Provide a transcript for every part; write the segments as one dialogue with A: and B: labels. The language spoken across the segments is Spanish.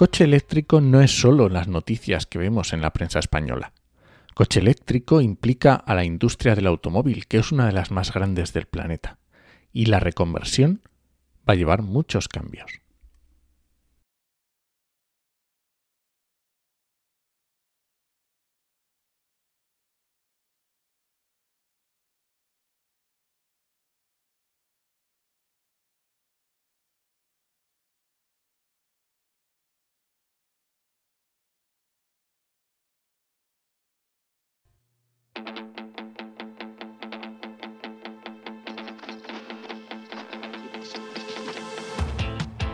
A: Coche eléctrico no es solo las noticias que vemos en la prensa española. Coche eléctrico implica a la industria del automóvil, que es una de las más grandes del planeta. Y la reconversión va a llevar muchos cambios.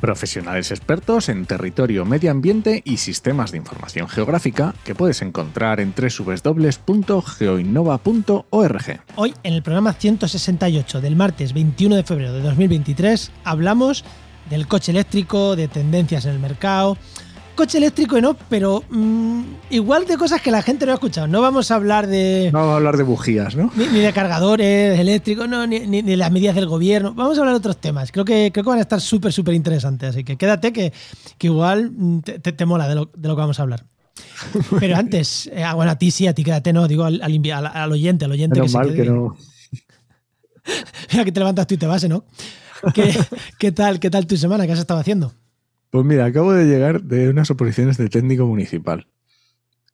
A: Profesionales expertos en territorio, medio ambiente y sistemas de información geográfica que puedes encontrar en www.geoinnova.org.
B: Hoy, en el programa 168 del martes 21 de febrero de 2023, hablamos del coche eléctrico, de tendencias en el mercado, coche eléctrico no, pero mm, igual de cosas que la gente no ha escuchado. No vamos a hablar de.
A: No vamos a hablar de bujías, ¿no?
B: Ni, de cargadores eléctricos, no, ni, de las medidas del gobierno. Vamos a hablar de otros temas. Creo que, creo que van a estar súper, súper interesantes. Así que quédate que, igual mm, te, mola de lo, que vamos a hablar. Pero antes, eh, ah, bueno, a ti sí, a ti quédate, no, digo al, al, oyente, al oyente
A: que mal que no.
B: Mira que te levantas tú y te vas, ¿no? ¿Qué, ¿Qué, tal, ¿Qué tal tu semana? ¿Qué has estado haciendo?
A: Pues mira, acabo de llegar de unas oposiciones de técnico municipal,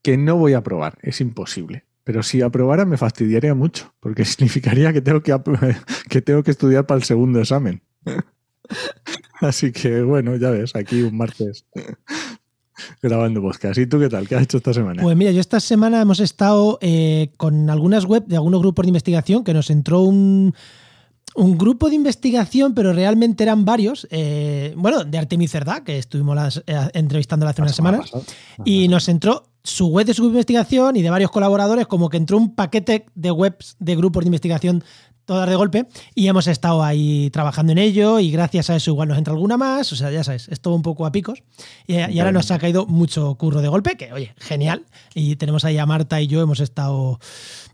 A: que no voy a aprobar, es imposible. Pero si aprobara me fastidiaría mucho, porque significaría que tengo que, que, tengo que estudiar para el segundo examen. Así que bueno, ya ves, aquí un martes grabando podcast. ¿Y tú qué tal? ¿Qué has hecho esta semana?
B: Pues mira, yo esta semana hemos estado eh, con algunas web de algunos grupos de investigación que nos entró un un grupo de investigación, pero realmente eran varios. Eh, bueno, de Artemis Cerdá, que estuvimos las, eh, entrevistando hace unas semanas. Y nos entró su web de su investigación y de varios colaboradores, como que entró un paquete de webs de grupos de investigación todas de golpe y hemos estado ahí trabajando en ello y gracias a eso igual nos entra alguna más, o sea, ya sabes, es todo un poco a picos y, ahora nos ha caído mucho curro de golpe, que oye, genial, y tenemos ahí a Marta y yo hemos estado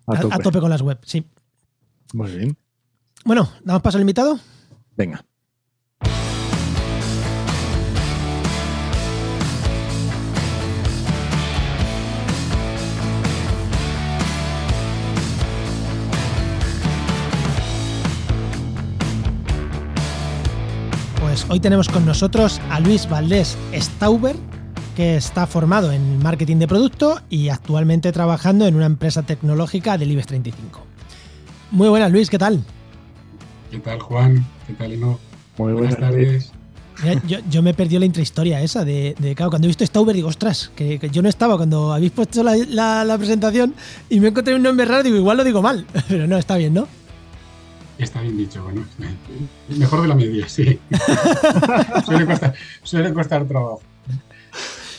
B: a tope con las webs, sí.
A: Muy bien.
B: Bueno, ¿damos paso al invitado?
A: Venga.
B: Pues hoy tenemos con nosotros a Luis Valdés Stauber, que está formado en marketing de producto y actualmente trabajando en una empresa tecnológica del IBEX 35. Muy buenas, Luis, ¿qué tal?
C: ¿Qué tal, Juan? ¿Qué tal, Eno?
A: Muy buenas, tardes.
B: yo, me perdió la intrahistoria esa de, claro, cuando he visto Stauber digo, ostras, que, yo no estaba cuando habéis puesto la, presentación y me encontré un nombre raro, digo, igual lo digo mal, pero no, está bien, ¿no?
C: Está bien dicho, bueno, mejor de la media, sí. suele, costar, trabajo.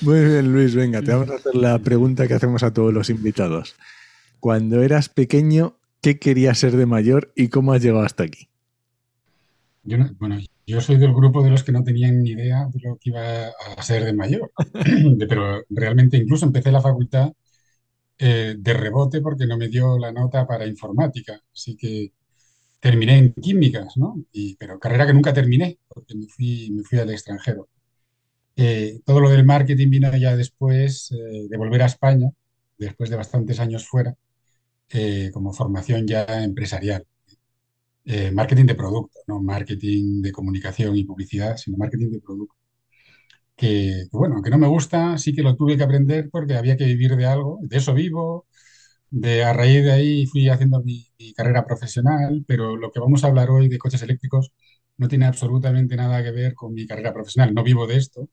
A: Muy bien, Luis, venga, te vamos a hacer la pregunta que hacemos a todos los invitados. Cuando eras pequeño, ¿qué querías ser de mayor y cómo has llegado hasta aquí?
C: Yo bueno, yo soy del grupo de los que no tenían ni idea de lo que iba a ser de mayor, pero realmente incluso empecé la facultad eh, de rebote porque no me dio la nota para informática, así que terminé en químicas, ¿no? Y, pero carrera que nunca terminé porque me fui, me fui al extranjero. Eh, todo lo del marketing vino ya después eh, de volver a España, después de bastantes años fuera, como formación ya empresarial. Eh, marketing de producto, no marketing de comunicación y publicidad, sino marketing de producto. Que, bueno, aunque no me gusta, sí que lo tuve que aprender porque había que vivir de algo, de eso vivo, de a raíz de ahí fui haciendo mi, carrera profesional, pero lo que vamos a hablar hoy de coches eléctricos no tiene absolutamente nada que ver con mi carrera profesional, no vivo de esto,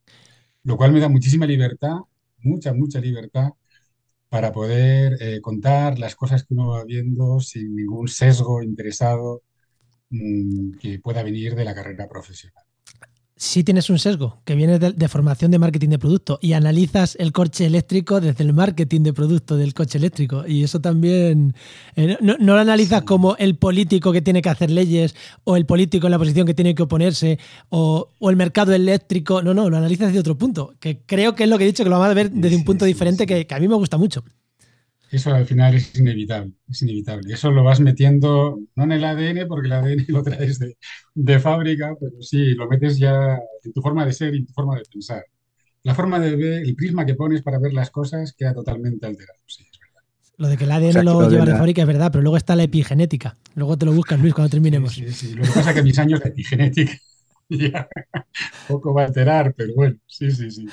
C: lo cual me da muchísima libertad, mucha, mucha libertad para poder eh, contar las cosas que uno va viendo sin ningún sesgo interesado Mm, que pueda venir de la carrera profesional.
B: si tienes un sesgo que viene de, formación de marketing de producto y analizas el coche eléctrico desde el marketing de producto del coche eléctrico. Y eso también eh, no, lo analizas como el político que tiene que hacer leyes o el político en la posición que tiene que oponerse o, el mercado eléctrico. No, no, lo analizas desde otro punto, que creo que es lo que he dicho, que lo vamos a ver desde un punto diferente que, que a mí me gusta mucho.
C: Eso al final es inevitable, es inevitable. Eso lo vas metiendo, no en el ADN, porque el ADN lo traes de, de, fábrica, pero sí, lo metes ya en tu forma de ser y en tu forma de pensar. La forma de ver, el prisma que pones para ver las cosas queda totalmente alterado, sí, es verdad.
B: Lo de que el ADN lo lleva de fábrica es verdad, pero luego está la epigenética. Luego te lo buscas, Luis, cuando terminemos.
C: Sí, sí, Lo que pasa es que mis años de epigenética ya poco va a alterar, pero bueno, sí, sí, sí.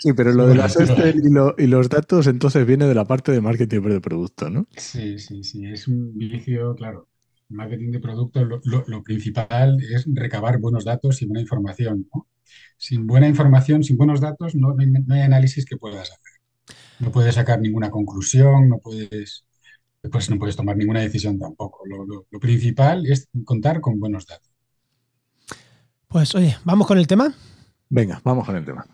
A: Sí, pero lo de las Excel y, los datos entonces viene de la parte de marketing de producto, ¿no?
C: Sí, sí, sí, es un vicio, claro. Marketing de producto, lo, principal es recabar buenos datos y buena información. Sin buena información, sin buenos datos, no, hay, análisis que puedas hacer. No puedes sacar ninguna conclusión, no puedes, pues no puedes tomar ninguna decisión tampoco. lo principal es contar con buenos datos.
B: Pues oye, ¿vamos con el tema?
A: Venga, vamos con el tema.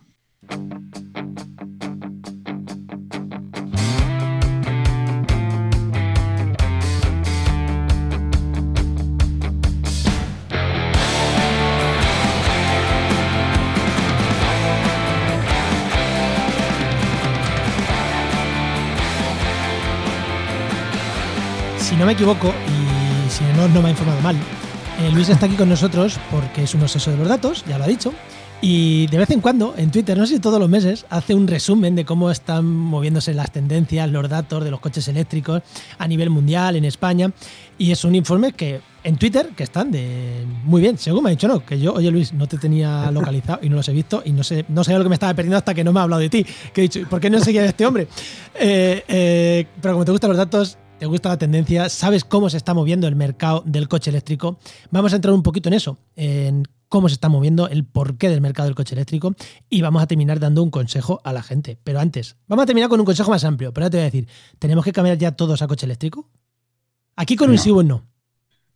B: Si no me equivoco, y si no, no me ha informado mal, eh, Luis está aquí con nosotros porque es un obseso de los datos, ya lo ha dicho. Y de vez en cuando, en Twitter, no sé si todos los meses, hace un resumen de cómo están moviéndose las tendencias, los datos de los coches eléctricos a nivel mundial, en España. Y es un informe que en Twitter que están de muy bien, según me ha dicho no, que yo, oye Luis, no te tenía localizado y no los he visto y no sé, no sé lo que me estaba perdiendo hasta que no me ha hablado de ti. Que he dicho, ¿por qué no seguía a este hombre? Eh, eh, pero como te gustan los datos, te gusta la tendencia, sabes cómo se está moviendo el mercado del coche eléctrico. Vamos a entrar un poquito en eso, en cómo se está moviendo, el porqué del mercado del coche eléctrico y vamos a terminar dando un consejo a la gente. Pero antes, vamos a terminar con un consejo más amplio, pero ahora te voy a decir, ¿tenemos que cambiar ya todos a coche eléctrico? Aquí con un sí o no.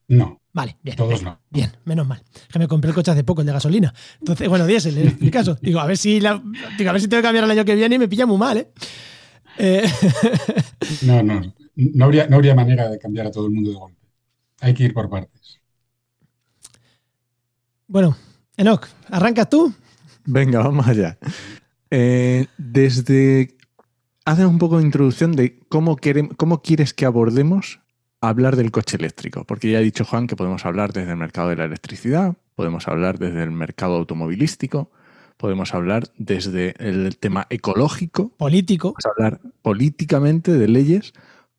C: No.
B: Vale, bien.
C: Todos no.
B: Bien, menos mal. Que me compré el coche hace poco, el de gasolina. Entonces, bueno, diésel, en mi caso. Digo, a ver si la, digo, a ver si tengo que cambiar el año que viene y me pilla muy mal, ¿eh?
C: eh no, no no habría, no habría manera de cambiar a todo el mundo de golpe. Hay que ir por partes.
B: Bueno, Enoch, ¿arrancas tú?
A: Venga, vamos allá. Eh, desde. Haces un poco de introducción de cómo, cómo quieres que abordemos hablar del coche eléctrico. Porque ya ha dicho Juan que podemos hablar desde el mercado de la electricidad, podemos hablar desde el mercado automovilístico, podemos hablar desde el tema ecológico,
B: político,
A: podemos hablar políticamente de leyes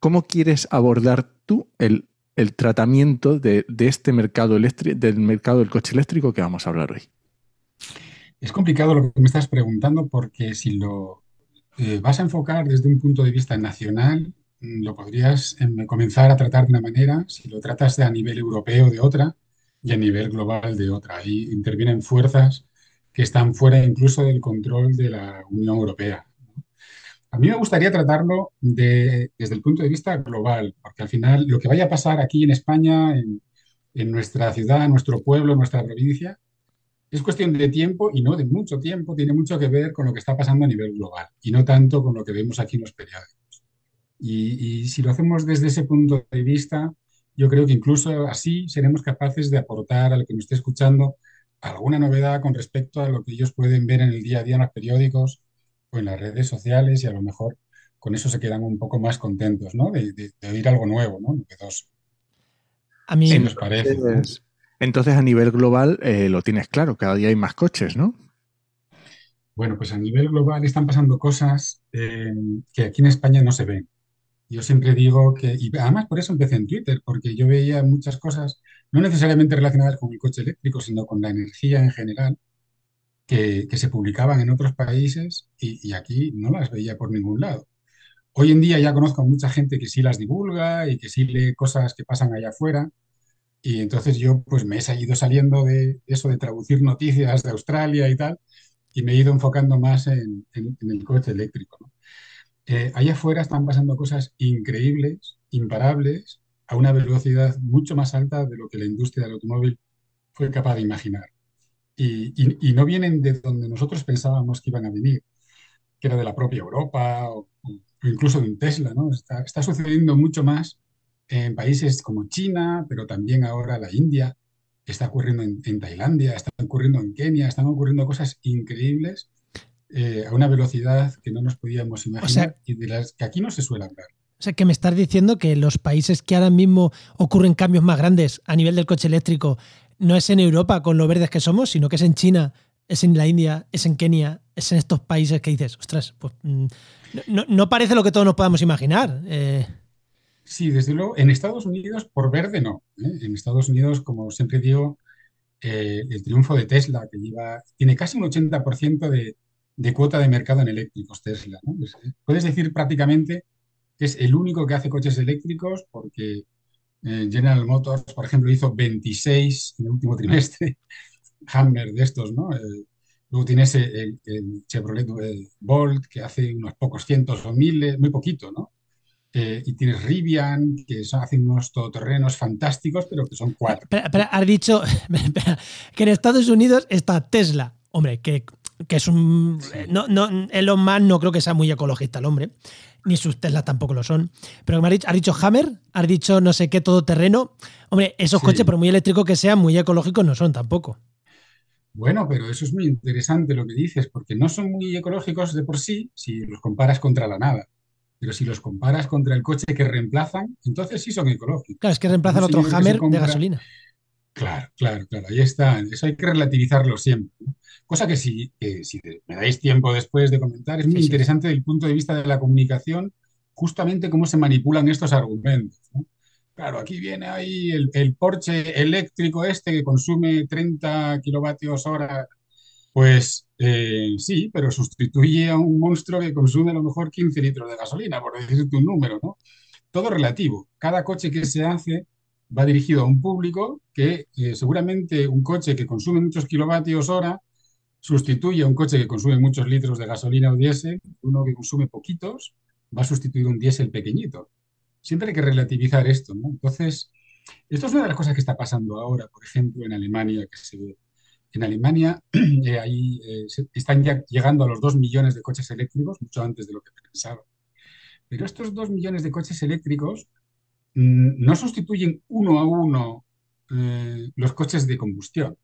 A: ¿Cómo quieres abordar tú el, tratamiento de, este mercado eléctrico, del mercado del coche eléctrico que vamos a hablar hoy?
C: Es complicado lo que me estás preguntando porque si lo eh, vas a enfocar desde un punto de vista nacional, mm, lo podrías em, comenzar a tratar de una manera, si lo tratas de a nivel europeo de otra y a nivel global de otra. Ahí intervienen fuerzas que están fuera incluso del control de la Unión Europea. A mí me gustaría tratarlo desde el punto de vista global, porque al final lo que vaya a pasar aquí en España, en, nuestra ciudad, en nuestro pueblo, en nuestra provincia, es cuestión de tiempo y no de mucho tiempo, tiene mucho que ver con lo que está pasando a nivel global y no tanto con lo que vemos aquí en los periódicos. Y, y si lo hacemos desde ese punto de vista, yo creo que incluso así seremos capaces de aportar al que nos esté escuchando alguna novedad con respecto a lo que ellos pueden ver en el día a día en los periódicos en las redes sociales y a lo mejor con eso se quedan un poco más contentos, ¿no? De, oír algo nuevo, ¿no?
B: A mí
A: nos parece. Entonces, a nivel global eh, lo tienes claro, cada día hay más coches, ¿no?
C: Bueno, pues a nivel global están pasando cosas eh, que aquí en España no se ven. Yo siempre digo que, y además por eso empecé en Twitter, porque yo veía muchas cosas, no necesariamente relacionadas con el coche eléctrico, sino con la energía en general, que, se publicaban en otros países y, aquí no las veía por ningún lado. Hoy en día ya conozco a mucha gente que sí las divulga y que sí lee cosas que pasan allá afuera. Y entonces yo pues me he ido saliendo de eso de traducir noticias de Australia y tal, y me he ido enfocando más en, el coche eléctrico. Eh, allá afuera están pasando cosas increíbles, imparables, a una velocidad mucho más alta de lo que la industria del automóvil fue capaz de imaginar. Y, no vienen de donde nosotros pensábamos que iban a venir, que era de la propia Europa o, incluso de un Tesla, ¿no? Está, está, sucediendo mucho más en países como China, pero también ahora la India, está ocurriendo en, Tailandia, está ocurriendo en Kenia, están ocurriendo cosas increíbles eh, a una velocidad que no nos podíamos imaginar y de las que aquí no se suele hablar.
B: O sea, que me estás diciendo que los países que ahora mismo ocurren cambios más grandes a nivel del coche eléctrico no es en Europa con lo verdes que somos, sino que es en China, es en la India, es en Kenia, es en estos países que dices, ostras, pues mm, no, parece lo que todos nos podamos imaginar. Eh.
C: Sí, desde luego, en Estados Unidos por verde no. ¿eh? En Estados Unidos, como siempre digo, eh, el triunfo de Tesla, que lleva, tiene casi un 80% de, de, cuota de mercado en eléctricos Tesla. puedes decir prácticamente que es el único que hace coches eléctricos porque eh, General Motors, por ejemplo, hizo 26 en el último trimestre, Hammer de estos, ¿no? Eh, luego tienes el, Chevrolet eh, Bolt, que hace unos pocos cientos o miles, muy poquito, ¿no? y tienes Rivian, que son, hacen unos todoterrenos fantásticos, pero que son cuatro.
B: Pero, has dicho que en Estados Unidos está Tesla. Hombre, que, que es un. No, no, Elon Musk no creo que sea muy ecologista el hombre ni sus Tesla tampoco lo son. Pero me has dicho, Hammer, has dicho no sé qué todoterreno. Hombre, esos coches, por muy eléctricos que sean, muy ecológicos no son tampoco.
C: Bueno, pero eso es muy interesante lo que dices, porque no son muy ecológicos de por sí si los comparas contra la nada. Pero si los comparas contra el coche que reemplazan, entonces sí son ecológicos.
B: Claro, es que reemplazan otro Hammer de gasolina.
C: Claro, claro, claro, ahí está. Eso hay que relativizarlo siempre. Cosa que si, si me dais tiempo después de comentar, es muy interesante desde el punto de vista de la comunicación, justamente cómo se manipulan estos argumentos. Claro, aquí viene ahí el, el, Porsche eléctrico este que consume 30 kilovatios hora. Pues eh, sí, pero sustituye a un monstruo que consume a lo mejor 15 litros de gasolina, por decirte un número, ¿no? Todo relativo. Cada coche que se hace va dirigido a un público que eh, seguramente un coche que consume muchos kilovatios hora sustituye a un coche que consume muchos litros de gasolina o diésel, uno que consume poquitos va a sustituir un diésel pequeñito. Siempre hay que relativizar esto. Entonces, esto es una de las cosas que está pasando ahora, por ejemplo, en Alemania, que se ve. En Alemania eh, ahí, eh, están ya llegando a los 2 millones de coches eléctricos, mucho antes de lo que pensaba. Pero estos 2 millones de coches eléctricos no sustituyen uno a uno eh, los coches de combustión.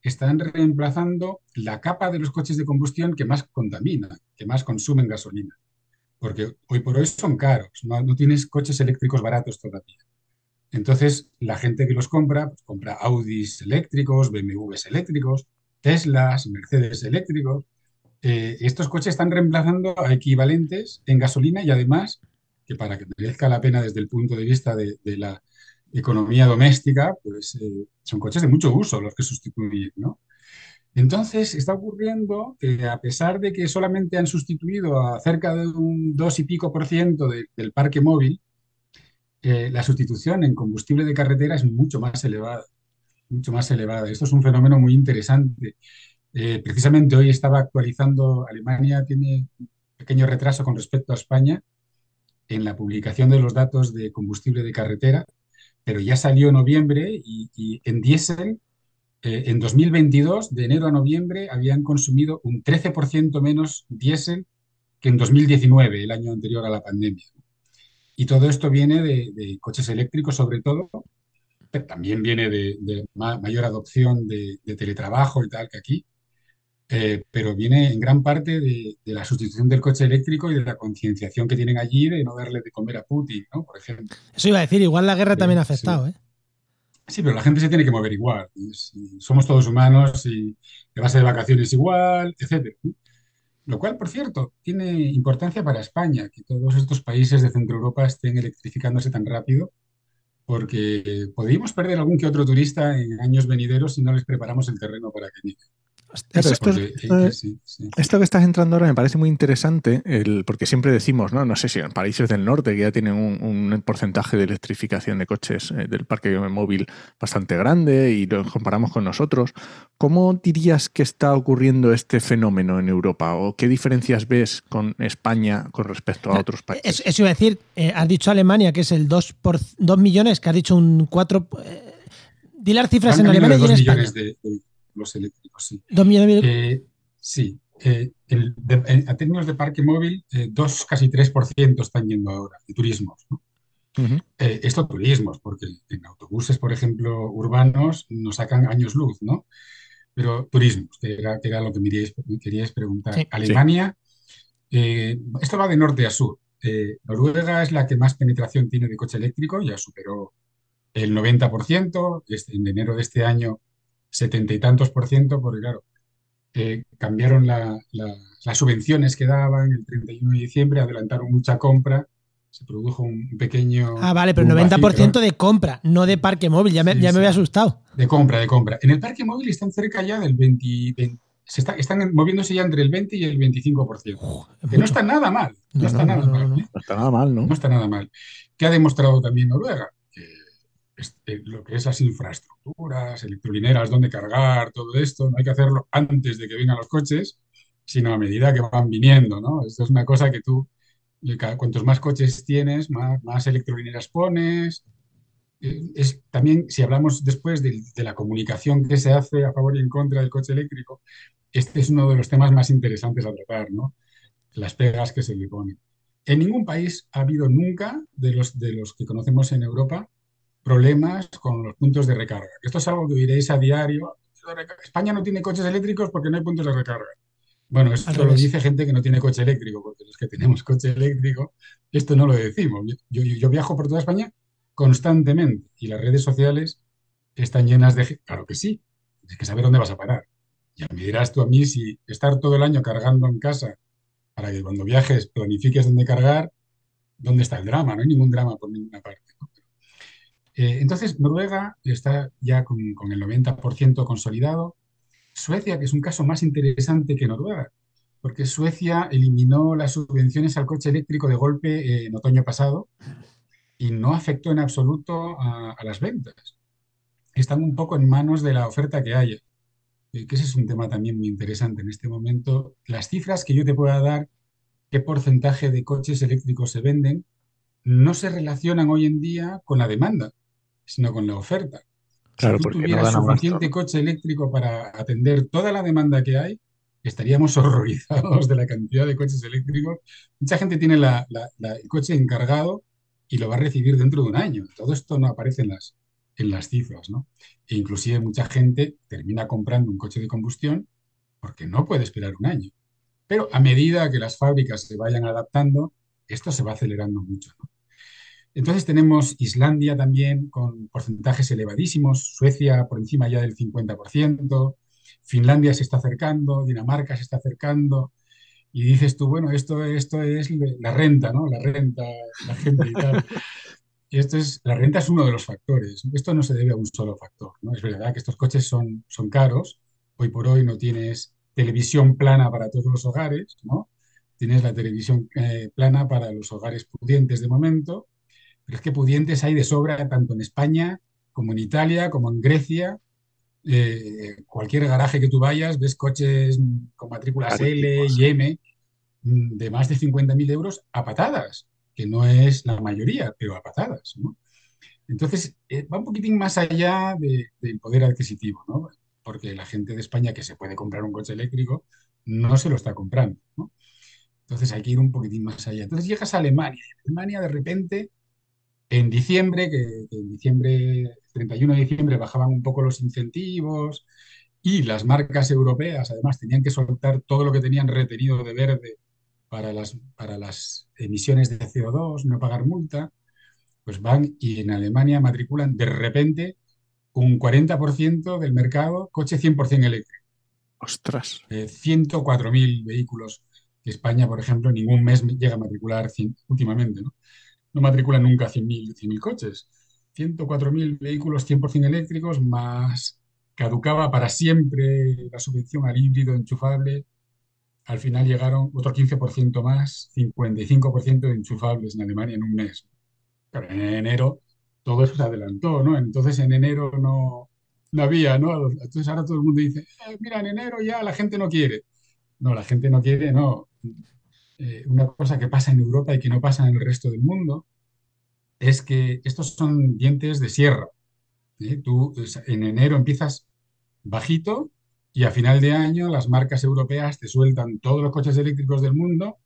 C: Están reemplazando la capa de los coches de combustión que más contamina, que más consumen gasolina. Porque hoy por hoy son caros, no, tienes coches eléctricos baratos todavía. Entonces, la gente que los compra, pues, compra Audis eléctricos, BMWs eléctricos, Teslas, Mercedes eléctricos. Eh, estos coches están reemplazando a equivalentes en gasolina y además que para que merezca la pena desde el punto de vista de, la economía doméstica, pues eh, son coches de mucho uso los que sustituyen, ¿no? Entonces está ocurriendo que a pesar de que solamente han sustituido a cerca de un 2 y pico por ciento del parque móvil, eh, la sustitución en combustible de carretera es mucho más elevada, mucho más elevada. Esto es un fenómeno muy interesante. Eh, precisamente hoy estaba actualizando, Alemania tiene un pequeño retraso con respecto a España, en la publicación de los datos de combustible de carretera, pero ya salió en noviembre y, en diésel, eh, en 2022, de enero a noviembre, habían consumido un 13% menos diésel que en 2019, el año anterior a la pandemia. Y todo esto viene de, coches eléctricos, sobre todo, pero también viene de, mayor adopción de, teletrabajo y tal que aquí. Eh, pero viene en gran parte de, la sustitución del coche eléctrico y de la concienciación que tienen allí de no darle de comer a Putin, ¿no? Por ejemplo.
B: Eso iba a decir, igual la guerra también ha afectado,
C: sí. ¿eh? Sí, pero la gente se tiene que mover igual. somos todos humanos y te vas de vacaciones igual, etc. Lo cual, por cierto, tiene importancia para España, que todos estos países de Centro Europa estén electrificándose tan rápido, porque podríamos perder algún que otro turista en años venideros si no les preparamos el terreno para que lleguen
A: esto, que estás entrando ahora me parece muy interesante, el, porque siempre decimos, ¿no? no sé si en países del norte que ya tienen un, porcentaje de electrificación de coches eh, del parque móvil bastante grande y lo comparamos con nosotros, ¿cómo dirías que está ocurriendo este fenómeno en Europa? ¿O qué diferencias ves con España con respecto a otros países?
B: Eso, iba a decir, eh, has dicho Alemania que es el 2, por, 2 millones, que has dicho un 4... Eh, di las cifras en Alemania y en España.
C: los. Eh, sí, eh, el- de- en- a términos de parque móvil, eh, dos, casi 3% están yendo ahora, de turismos. Eh, esto turismos, porque en autobuses, por ejemplo, urbanos, nos sacan años luz, ¿no? Pero turismos, que era, que era lo que me queríais, me queríais preguntar.
B: Sí.
C: Alemania, eh, esto va de norte a sur. Eh, Noruega es la que más penetración tiene de coche eléctrico, ya superó el 90%, este- en enero de este año, setenta y tantos por ciento, porque claro, eh, cambiaron la- la- las subvenciones que daban el 31 de diciembre, adelantaron mucha compra, se produjo un pequeño...
B: Ah, vale, pero
C: boom
B: 90% de compra, no de parque móvil. Ya me,
C: Sí,
B: ya me había asustado.
C: de compra, de compra. En el parque móvil están cerca ya del 20, 20 se está- están moviéndose ya entre el 20 y el 25%.
B: Uf, es
C: Que no está nada mal, no,
B: No,
C: está
B: no,
C: nada
B: no,
C: mal. ¿eh?
A: No está nada mal, ¿no?
C: No está nada mal. ¿Qué ha demostrado también Noruega? Este, lo que es las infraestructuras, electrolineras, dónde cargar, todo esto, no hay que hacerlo antes de que vengan los coches, sino a medida que van viniendo, ¿no? Esto es una cosa que tú, cuantos más coches tienes, más, más electrolineras pones. Eh, Es también, si hablamos después de, de la comunicación que se hace a favor y en contra del coche eléctrico, este es uno de los temas más interesantes a tratar, ¿no? Las pegas que se le ponen. En ningún país ha habido nunca, de los, de los que conocemos en Europa, problemas con los puntos de recarga. Esto es algo que oiréis a diario. España no tiene coches eléctricos porque no hay puntos de recarga. Bueno, esto lo dice gente que no tiene coche eléctrico, porque los que tenemos coche eléctrico, esto no lo decimos. Yo, yo- yo viajo por toda España constantemente y las redes sociales están llenas de... Claro que sí, hay que saber dónde vas a parar. Ya me dirás tú a mí si estar todo el año cargando en casa para que cuando viajes planifiques dónde cargar, ¿dónde está el drama? No hay ningún drama por ninguna parte. ¿no? Eh, entonces, Noruega está ya con, el 90% consolidado. Suecia, que es un caso más interesante que Noruega, porque Suecia eliminó las subvenciones al coche eléctrico de golpe eh, en otoño pasado y no afectó en absoluto a, a las ventas. Están un poco en manos de la oferta que haya, eh, que ese es un tema también muy interesante en este momento. Las cifras que yo te pueda dar, qué porcentaje de coches eléctricos se venden, no se relacionan hoy en día con la demanda, sino con la oferta.
A: Claro,
C: si tú
A: no
C: tuvieras suficiente coche eléctrico para atender toda la demanda que hay, estaríamos horrorizados de la cantidad de coches eléctricos. Mucha gente tiene la- la- la- el coche encargado y lo va a recibir dentro de un año. Todo esto no aparece en las, en las cifras, ¿no? E inclusive mucha gente termina comprando un coche de combustión porque no puede esperar un año. Pero a medida que las fábricas se vayan adaptando, esto se va acelerando mucho, ¿no? Entonces tenemos Islandia también con porcentajes elevadísimos, Suecia por encima ya del 50%, Finlandia se está acercando, Dinamarca se está acercando, y dices tú, bueno, esto, esto es la renta, ¿no? La renta, la gente y tal. Esto es, la renta es uno de los factores. Esto no se debe a un solo factor, ¿no? Es verdad que estos coches son, son caros. Hoy por hoy no tienes televisión plana para todos los hogares, ¿no? Tienes la televisión eh, plana para los hogares pudientes de momento, pero es que pudientes hay de sobra tanto en España como en Italia, como en Grecia. Eh, cualquier garaje que tú vayas, ves coches con matrículas L y M mm, de más de 50.000 euros a patadas, que no es la mayoría, pero a patadas, ¿no? Entonces, eh, va un poquitín más allá de- del poder adquisitivo, ¿no? Porque la gente de España que se puede comprar un coche eléctrico no se lo está comprando, ¿no? Entonces hay que ir un poquitín más allá. Entonces llegas a Alemania. y Alemania de repente, en diciembre, que, que en diciembre, el 31 de diciembre bajaban un poco los incentivos y las marcas europeas además tenían que soltar todo lo que tenían retenido de verde para las, para las emisiones de CO2, no pagar multa, pues van y en Alemania matriculan de repente un 40% del mercado coche 100% eléctrico.
A: Ostras.
C: Eh, 104.000 vehículos que España, por ejemplo, ningún mes llega a matricular 100 últimamente, ¿no? No matricula nunca 100.000 100.000 coches. 104.000 vehículos 100% eléctricos, más caducaba para siempre la subvención al híbrido enchufable. Al final llegaron otro 15% más, 55% de enchufables en Alemania en un mes. Pero en enero todo eso se adelantó, ¿no? Entonces en enero no, no había, ¿no? Entonces ahora todo el mundo dice, "Eh, mira, en enero ya la gente no quiere. No, la gente no quiere, no. Eh, una cosa que pasa en Europa y que no pasa en el resto del mundo es que estos son dientes de sierra. ¿eh? Tú en enero empiezas bajito y a final de año las marcas europeas te sueltan todos los coches eléctricos del mundo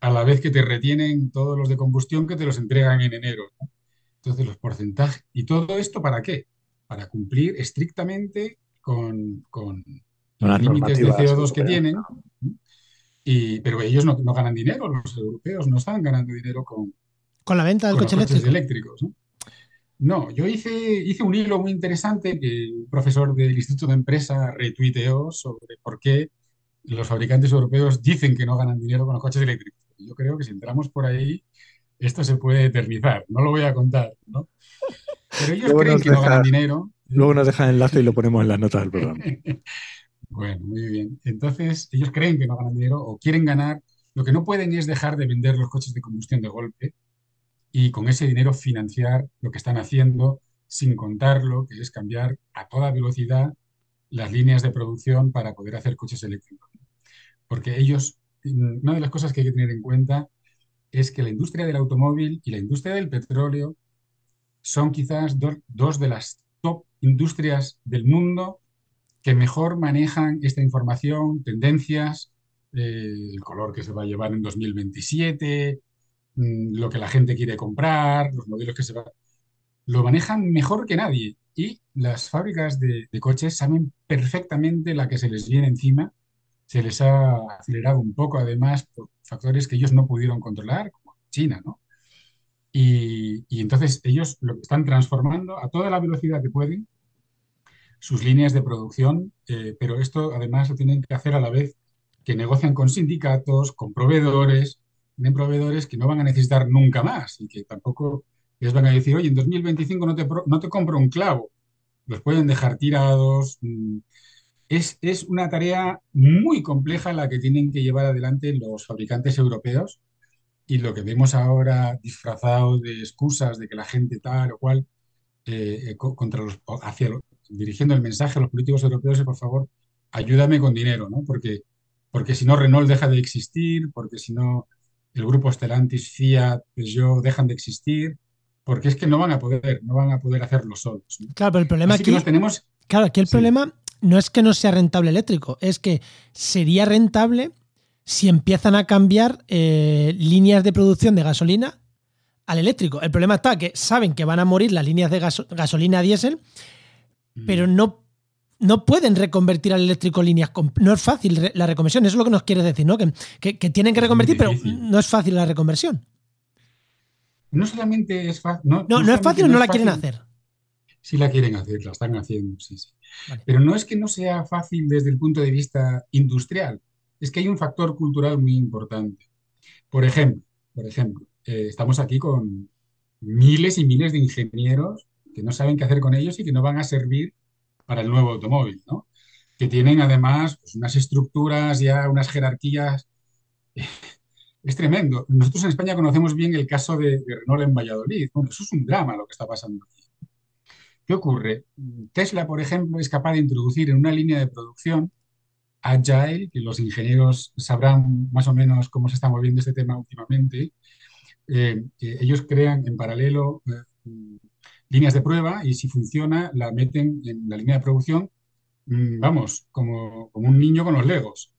C: a la vez que te retienen todos los de combustión que te los entregan en enero. Entonces, los porcentajes. ¿Y todo esto para qué? Para cumplir estrictamente con, los límites de CO2 que tienen. Y, pero ellos no, ganan dinero, los europeos no están ganando dinero con,
B: con la venta del coche
C: los
B: coches
C: eléctricos. ¿no? yo hice, hice un hilo muy interesante que un profesor del Instituto de Empresa retuiteó sobre por qué los fabricantes europeos dicen que no ganan dinero con los coches eléctricos. Yo creo que si entramos por ahí, esto se puede eternizar. No lo voy a contar, ¿no? Pero ellos creen que no ganan dinero.
A: Luego nos dejan el enlace y lo ponemos en las notas del programa.
C: bueno, muy bien. Entonces, ellos creen que no ganan dinero o quieren ganar. Lo que no pueden es dejar de vender los coches de combustión de golpe y con ese dinero financiar lo que están haciendo sin contarlo, que es cambiar a toda velocidad las líneas de producción para poder hacer coches eléctricos. Porque ellos, una de las cosas que hay que tener en cuenta es que la industria del automóvil y la industria del petróleo son quizás dos de las top industrias del mundo que mejor manejan esta información, tendencias, eh, el color que se va a llevar en 2027, mm, lo que la gente quiere comprar, los modelos que se va... Lo manejan mejor que nadie y las fábricas de, coches saben perfectamente la que se les viene encima. Se les ha acelerado un poco, además, por factores que ellos no pudieron controlar, como China, ¿no? Y, entonces ellos lo están transformando a toda la velocidad que pueden sus líneas de producción, eh, pero esto además lo tienen que hacer a la vez que negocian con sindicatos, con proveedores, tienen proveedores que no van a necesitar nunca más y que tampoco les van a decir, oye, en 2025 no te, no te compro un clavo, los pueden dejar tirados. Mm, es, es una tarea muy compleja la que tienen que llevar adelante los fabricantes europeos y lo que vemos ahora disfrazado de excusas de que la gente tal o cual, eh, eh, contra los, hacia dirigiendo el mensaje a los políticos europeos es, por favor, ayúdame con dinero, ¿no? Porque, porque si no, Renault deja de existir, porque si no, el grupo Stellantis, Fiat, Peugeot dejan de existir, porque es que no van a poder, no van a poder hacerlo solos.
B: Claro, pero el problema aquí,
C: que tenemos...
B: Claro, aquí el problema no es que no sea rentable eléctrico, es que sería rentable si empiezan a cambiar eh, líneas de producción de gasolina al eléctrico. El problema está que saben que van a morir las líneas de gasolina diésel, mm. pero no, no pueden reconvertir al eléctrico líneas. No es fácil la reconversión, eso es lo que nos quiere decir, ¿no? Que, tienen que reconvertir, pero no es fácil la reconversión.
C: No solamente es fácil. No,
B: no, es fácil o no, la quieren hacer.
C: Sí la quieren hacer, la están haciendo, sí, sí. Pero no es que no sea fácil desde el punto de vista industrial es que hay un factor cultural muy importante. Por ejemplo, por ejemplo eh, estamos aquí con miles y miles de ingenieros que no saben qué hacer con ellos y que no van a servir para el nuevo automóvil, ¿no? que tienen además pues, unas estructuras ya, unas jerarquías. Es tremendo. Nosotros en España conocemos bien el caso de, Renault en Valladolid. Bueno, eso es un drama lo que está pasando aquí. ¿Qué ocurre? Tesla, por ejemplo, es capaz de introducir en una línea de producción Agile, que los ingenieros sabrán más o menos cómo se está moviendo este tema últimamente. Eh, ellos crean en paralelo eh, líneas de prueba y si funciona la meten en la línea de producción, mm, vamos, como, un niño con los legos.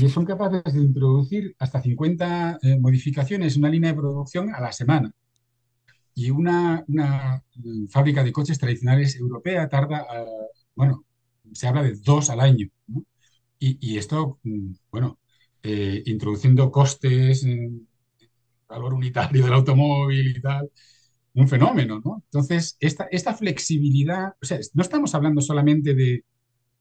C: Y son capaces de introducir hasta 50 eh, modificaciones en una línea de producción a la semana. Y una, una fábrica de coches tradicionales europea tarda, bueno, se habla de dos al año. ¿no? Y, esto, mm, bueno, eh, introduciendo costes valor unitario del automóvil y tal, un fenómeno, ¿no? Entonces, esta, esta flexibilidad, o sea, no estamos hablando solamente de,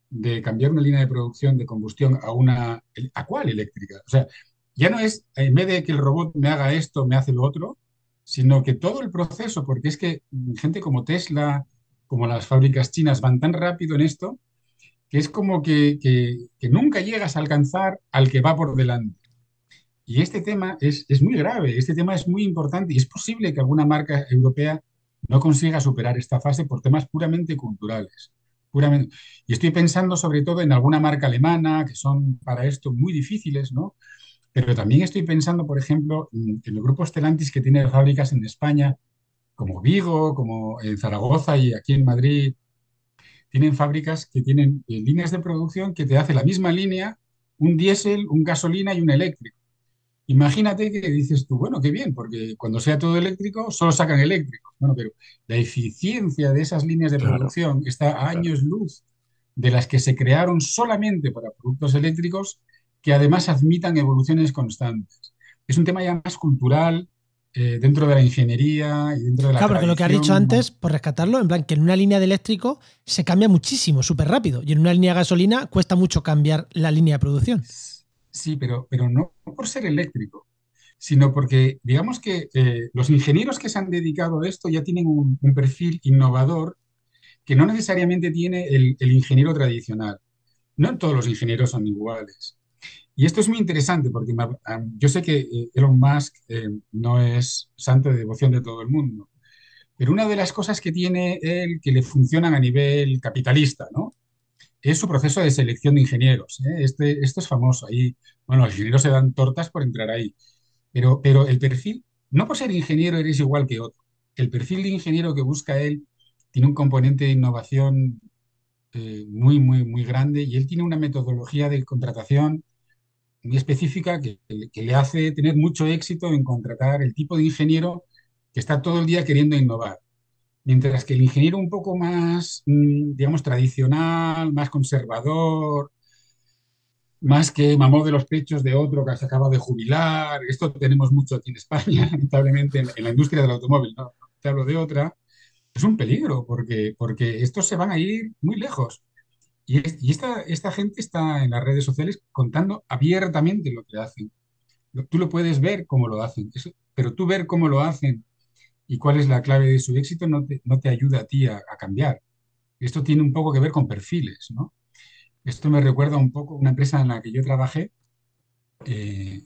C: de cambiar una línea de producción de combustión a una, ¿a cuál eléctrica? O sea, ya no es, en vez de que el robot me haga esto, me hace lo otro, sino que todo el proceso, porque es que gente como Tesla, como las fábricas chinas van tan rápido en esto, que es como que, nunca llegas a alcanzar al que va por delante. Y este tema es, muy grave, este tema es muy importante y es posible que alguna marca europea no consiga superar esta fase por temas puramente culturales. Y estoy pensando sobre todo en alguna marca alemana, que son para esto muy difíciles, ¿no? Pero también estoy pensando, por ejemplo, en, el grupo Stellantis que tiene fábricas en España, como Vigo, como en Zaragoza y aquí en Madrid, tienen fábricas que tienen eh, líneas de producción que te hace la misma línea, un diésel, un gasolina y un eléctrico. Imagínate que dices tú, bueno, qué bien, porque cuando sea todo eléctrico, solo sacan eléctrico. Bueno, pero la eficiencia de esas líneas de producción está a años luz de las que se crearon solamente para productos eléctricos que además admitan evoluciones constantes. Es un tema ya más cultural, eh, dentro de la ingeniería y dentro de la.
B: Claro, porque lo que has dicho antes, por rescatarlo, en plan, que en una línea de eléctrico se cambia muchísimo, súper rápido, y en una línea de gasolina cuesta mucho cambiar la línea de producción.
C: Sí, pero, pero no por ser eléctrico, sino porque, digamos que eh, los ingenieros que se han dedicado a esto ya tienen un, perfil innovador que no necesariamente tiene el, ingeniero tradicional. No todos los ingenieros son iguales. Y esto es muy interesante porque yo sé que eh, Elon Musk eh, no es santo de devoción de todo el mundo, pero una de las cosas que tiene él que le funcionan a nivel capitalista, ¿no? Es su proceso de selección de ingenieros. ¿eh? Este, esto es famoso. Ahí, bueno, los ingenieros se dan tortas por entrar ahí. Pero, pero el perfil, no por ser ingeniero eres igual que otro. El perfil de ingeniero que busca él tiene un componente de innovación muy, muy, muy grande y él tiene una metodología de contratación muy específica que, le hace tener mucho éxito en contratar el tipo de ingeniero que está todo el día queriendo innovar. Mientras que el ingeniero un poco más, mm, digamos, tradicional, más conservador, más que mamó de los pechos de otro que se acaba de jubilar, esto tenemos mucho aquí en España, lamentablemente, en, la industria del automóvil, no, te hablo de otra, es un peligro porque, porque estos se van a ir muy lejos. Y, esta, esta gente está en las redes sociales contando abiertamente lo que hacen. Tú lo puedes ver cómo lo hacen, pero tú ver cómo lo hacen y cuál es la clave de su éxito no te, no te ayuda a ti a, cambiar. Esto tiene un poco que ver con perfiles, ¿no? Esto me recuerda un poco a una empresa en la que yo trabajé, eh,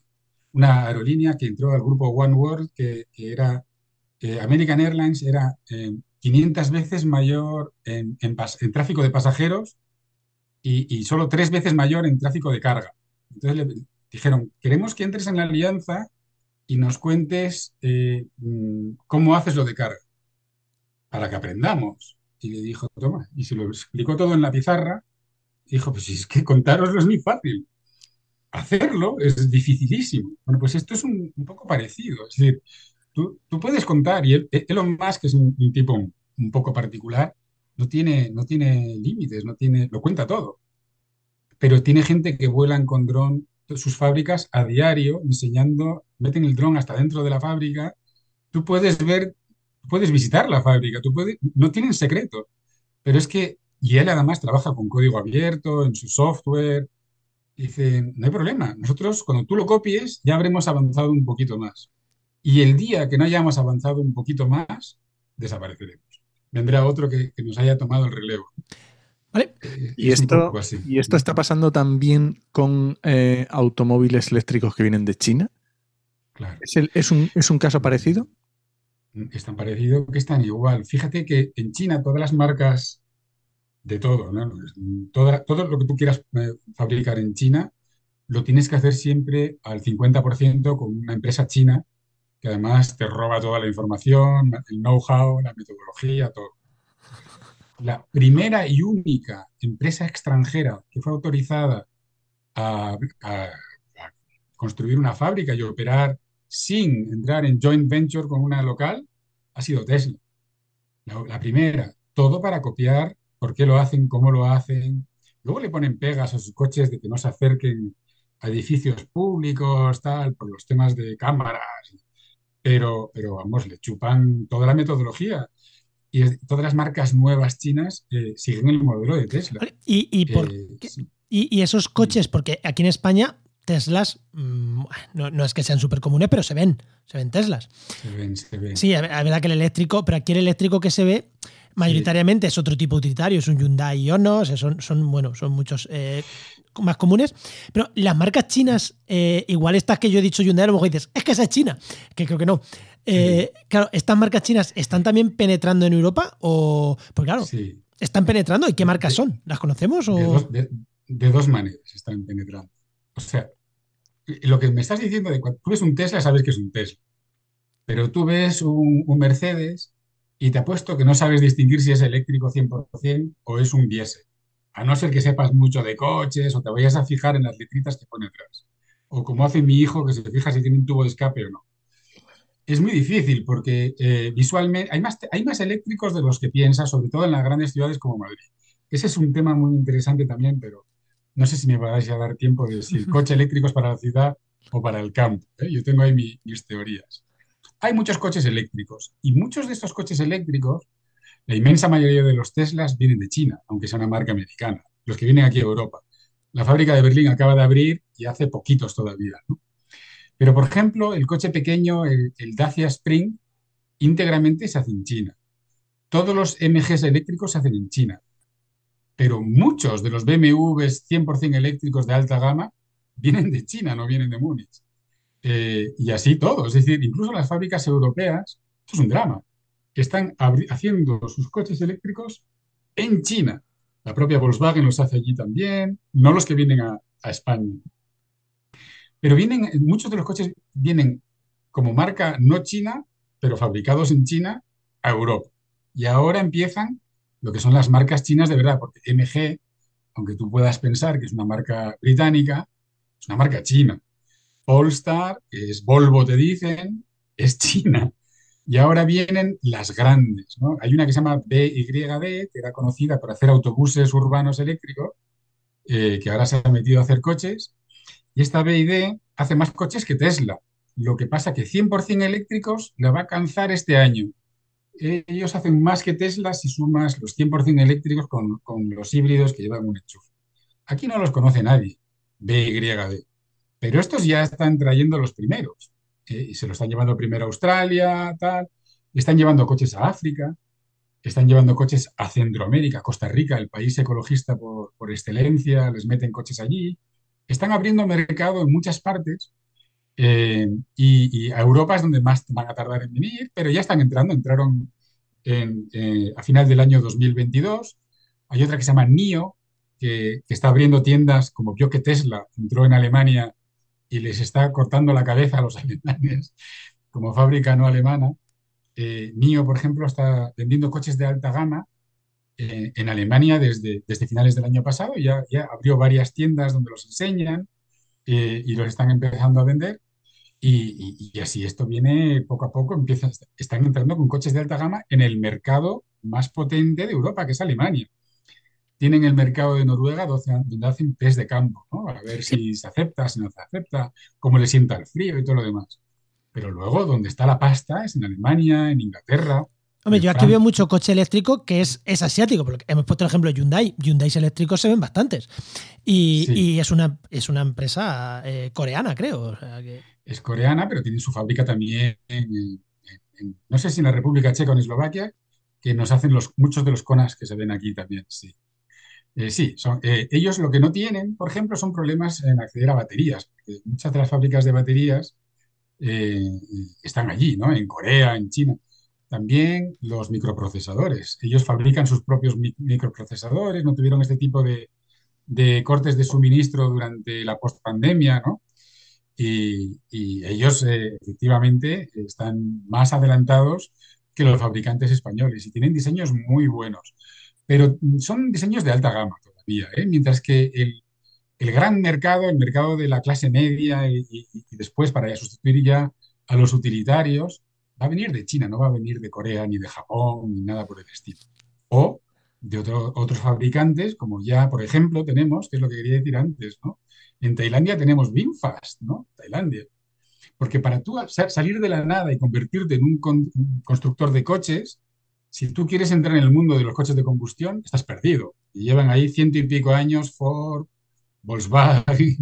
C: una aerolínea que entró al grupo One World, que, era eh, American Airlines, era 500 eh, veces mayor en, en tráfico de pasajeros y, solo tres veces mayor en tráfico de carga. Entonces le dijeron, queremos que entres en la alianza y nos cuentes eh, mm, cómo haces lo de carga, para que aprendamos. Y le dijo, toma, y se lo explicó todo en la pizarra. dijo, pues es que contaroslo es muy fácil. Hacerlo es dificilísimo. Bueno, pues esto es un, poco parecido. Es decir, tú, tú, puedes contar, y Elon Musk es un, un tipo un poco particular, no tiene, no tiene límites, no tiene, lo cuenta todo. Pero tiene gente que vuelan con dron sus fábricas a diario, enseñando, meten el dron hasta dentro de la fábrica. Tú puedes ver, puedes visitar la fábrica, tú puedes, no tienen secreto. Pero es que, y él además trabaja con código abierto, en su software. Dice, no hay problema, nosotros cuando tú lo copies ya habremos avanzado un poquito más. Y el día que no hayamos avanzado un poquito más, desapareceremos vendrá otro que, nos haya tomado el relevo.
A: Y, esto, y esto está pasando también con eh, automóviles eléctricos que vienen de China. Claro. ¿Es, un, caso parecido?
C: Es tan parecido que están igual. Fíjate que en China todas las marcas de todo, ¿no? todo, lo que tú quieras eh, fabricar en China, lo tienes que hacer siempre al 50% con una empresa china que además te roba toda la información, el know-how, la metodología, todo. La primera y única empresa extranjera que fue autorizada a, construir una fábrica y operar sin entrar en joint venture con una local ha sido Tesla. La, primera, todo para copiar por qué lo hacen, cómo lo hacen. Luego le ponen pegas a sus coches de que no se acerquen a edificios públicos, tal, por los temas de cámaras pero, pero vamos, le chupan toda la metodología. Y todas las marcas nuevas chinas eh, siguen el modelo de Tesla.
B: ¿Y, y, por eh, y, esos coches, porque aquí en España Teslas, mm, no, no, es que sean súper comunes, pero se ven, se ven Teslas.
C: Se ven, se ven.
B: Sí, es verdad que el eléctrico, pero aquí el eléctrico que se ve mayoritariamente es otro tipo utilitario, es un Hyundai Ionos, son, son, bueno, son muchos eh, más comunes. Pero las marcas chinas, eh, igual estas que yo he dicho Hyundai, a lo mejor dices, es que esa es China, que creo que no. Eh, claro, ¿estas marcas chinas están también penetrando en Europa? O, pues claro, ¿están penetrando? ¿Y qué marcas son? ¿Las conocemos? O?
C: De, dos, maneras están penetrando. O sea, lo que me estás diciendo de cuando tú ves un Tesla, sabes que es un Tesla. Pero tú ves un, Mercedes y te apuesto que no sabes distinguir si es eléctrico 100% o es un diésel. A no ser que sepas mucho de coches o te vayas a fijar en las letritas que pone atrás. O como hace mi hijo, que se fija si tiene un tubo de escape o no. Es muy difícil porque eh, visualmente hay más, hay más eléctricos de los que piensas, sobre todo en las grandes ciudades como Madrid. Ese es un tema muy interesante también, pero no sé si me vais a dar tiempo de si el coche eléctrico es para la ciudad o para el campo. ¿eh? Yo tengo ahí mis teorías. Hay muchos coches eléctricos y muchos de estos coches eléctricos, la inmensa mayoría de los Teslas vienen de China, aunque sea una marca americana, los que vienen aquí a Europa. La fábrica de Berlín acaba de abrir y hace poquitos todavía. Pero, por ejemplo, el coche pequeño, el, Dacia Spring, íntegramente se hace en China. Todos los MGs eléctricos se hacen en China. Pero muchos de los BMWs 100% eléctricos de alta gama vienen de China, no vienen de Múnich. Eh, y así todo. Es decir, incluso las fábricas europeas, esto es un drama, que están haciendo sus coches eléctricos en China. La propia Volkswagen los hace allí también, no los que vienen a, España. Pero vienen, muchos de los coches vienen como marca no china, pero fabricados en China, a Europa. Y ahora empiezan lo que son las marcas chinas de verdad, porque MG, aunque tú puedas pensar que es una marca británica, es una marca china. Polestar, que es Volvo, te dicen, es China. Y ahora vienen las grandes. ¿no? Hay una que se llama BYD, que era conocida por hacer autobuses urbanos eléctricos, eh, que ahora se ha metido a hacer coches. Y esta BYD hace más coches que Tesla. Lo que pasa que 100% eléctricos la va a alcanzar este año. ellos hacen más que Tesla si sumas los 100% eléctricos con, los híbridos que llevan un enchufe. Aquí no los conoce nadie, BYD. Pero estos ya están trayendo los primeros y se lo están llevando primero a Australia, tal, están llevando coches a África, están llevando coches a Centroamérica, Costa Rica, el país ecologista por, excelencia, les meten coches allí, están abriendo mercado en muchas partes eh, y, a Europa es donde más van a tardar en venir, pero ya están entrando, entraron eh, a final del año 2022. Hay otra que se llama NIO, que, que está abriendo tiendas como vio que Tesla entró en Alemania y les está cortando la cabeza a los alemanes como fábrica no alemana. Eh, NIO, por ejemplo, está vendiendo coches de alta gama eh, en Alemania desde, desde finales del año pasado. Ya, ya abrió varias tiendas donde los enseñan eh, y los están empezando a vender. Y, y, así esto viene poco a poco, empieza, están entrando con coches de alta gama en el mercado más potente de Europa, que es Alemania tienen el mercado de Noruega donde hacen test de campo, ¿no? A ver si se acepta, si no se acepta, cómo le sienta el frío y todo lo demás. Pero luego, donde está la pasta es en Alemania, en Inglaterra.
B: Hombre, yo aquí veo mucho coche eléctrico que es, es asiático, porque hemos puesto el ejemplo de Hyundai. Hyundai eléctricos se ven bastantes. Y, es, una, es una empresa eh, coreana, creo.
C: Es coreana, pero tiene su fábrica también no sé si en la República Checa o en Eslovaquia, que nos hacen los, muchos de los conas que se ven aquí también, sí. Eh, sí, son, eh, ellos lo que no tienen, por ejemplo, son problemas en acceder a baterías, muchas de las fábricas de baterías eh, están allí, ¿no? En Corea, en China. También los microprocesadores. Ellos fabrican sus propios microprocesadores, no tuvieron este tipo de, cortes de suministro durante la postpandemia, ¿no? Y ellos efectivamente están más adelantados que los fabricantes españoles y tienen diseños muy buenos pero son diseños de alta gama todavía, ¿eh? mientras que el, gran mercado, el mercado de la clase media y, después para sustituir ya a los utilitarios, va a venir de China, no va a venir de Corea ni de Japón ni nada por el estilo. O de otros fabricantes, como ya, por ejemplo, tenemos, que es lo que quería decir antes, ¿no? En Tailandia tenemos VinFast, ¿no? Tailandia. Porque para tú salir de la nada y convertirte en un constructor de coches, si tú quieres entrar en el mundo de los coches de combustión, estás perdido. Y llevan ahí ciento y pico años Ford, Volkswagen,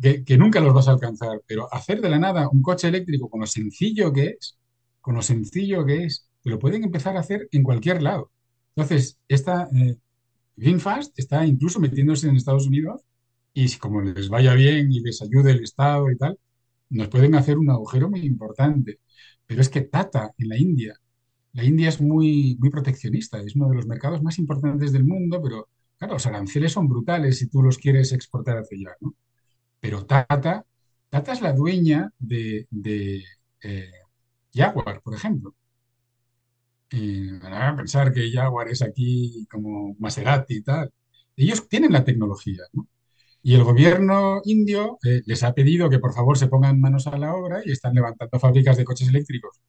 C: que, nunca los vas a alcanzar. Pero hacer de la nada un coche eléctrico con lo sencillo que es, con lo sencillo que es, que lo pueden empezar a hacer en cualquier lado. Entonces, esta eh, VinFast está incluso metiéndose en Estados Unidos y si como les vaya bien y les ayude el Estado y tal, nos pueden hacer un agujero muy importante. Pero es que Tata en la India la India es muy, muy proteccionista, es uno de los mercados más importantes del mundo, pero claro, los aranceles son brutales si tú los quieres exportar hacia allá, ¿no? Pero Tata, Tata es la dueña de, eh, Jaguar, por ejemplo. Y van a pensar que Jaguar es aquí como Maserati y tal. Ellos tienen la tecnología, ¿no? Y el gobierno indio eh, les ha pedido que por favor se pongan manos a la obra y están levantando fábricas de coches eléctricos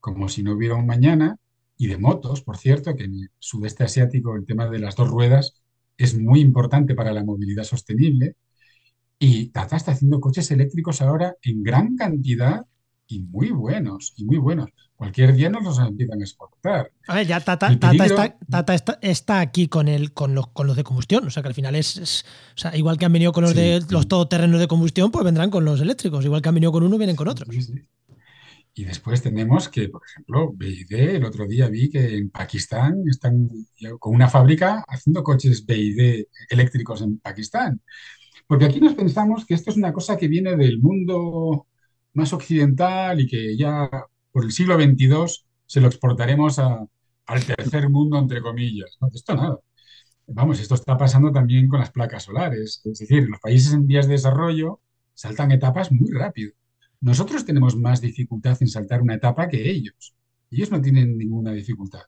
C: como si no hubiera un mañana y de motos, por cierto, que en el sudeste asiático el tema de las dos ruedas es muy importante para la movilidad sostenible. Y Tata está haciendo coches eléctricos ahora en gran cantidad y muy buenos, y muy buenos. Cualquier día nos los empiezan a exportar.
B: A ver, ya Tata, está, aquí con, el, con, los, con los de combustión. O sea que al final es, o sea, igual que han venido con los de los todoterrenos de combustión, pues vendrán con los eléctricos. Igual que han venido con uno, vienen con otros.
C: Y después tenemos que, por ejemplo, BID, el otro día vi que en Pakistán están con una fábrica haciendo coches BID eléctricos en Pakistán. Porque aquí nos pensamos que esto es una cosa que viene del mundo más occidental y que ya por el siglo XXII se lo exportaremos al tercer mundo, entre comillas. Esto nada. Vamos, esto está pasando también con las placas solares. Es decir, los países en vías de desarrollo saltan etapas muy rápido. Nosotros tenemos más dificultad en saltar una etapa que ellos. Ellos no tienen ninguna dificultad.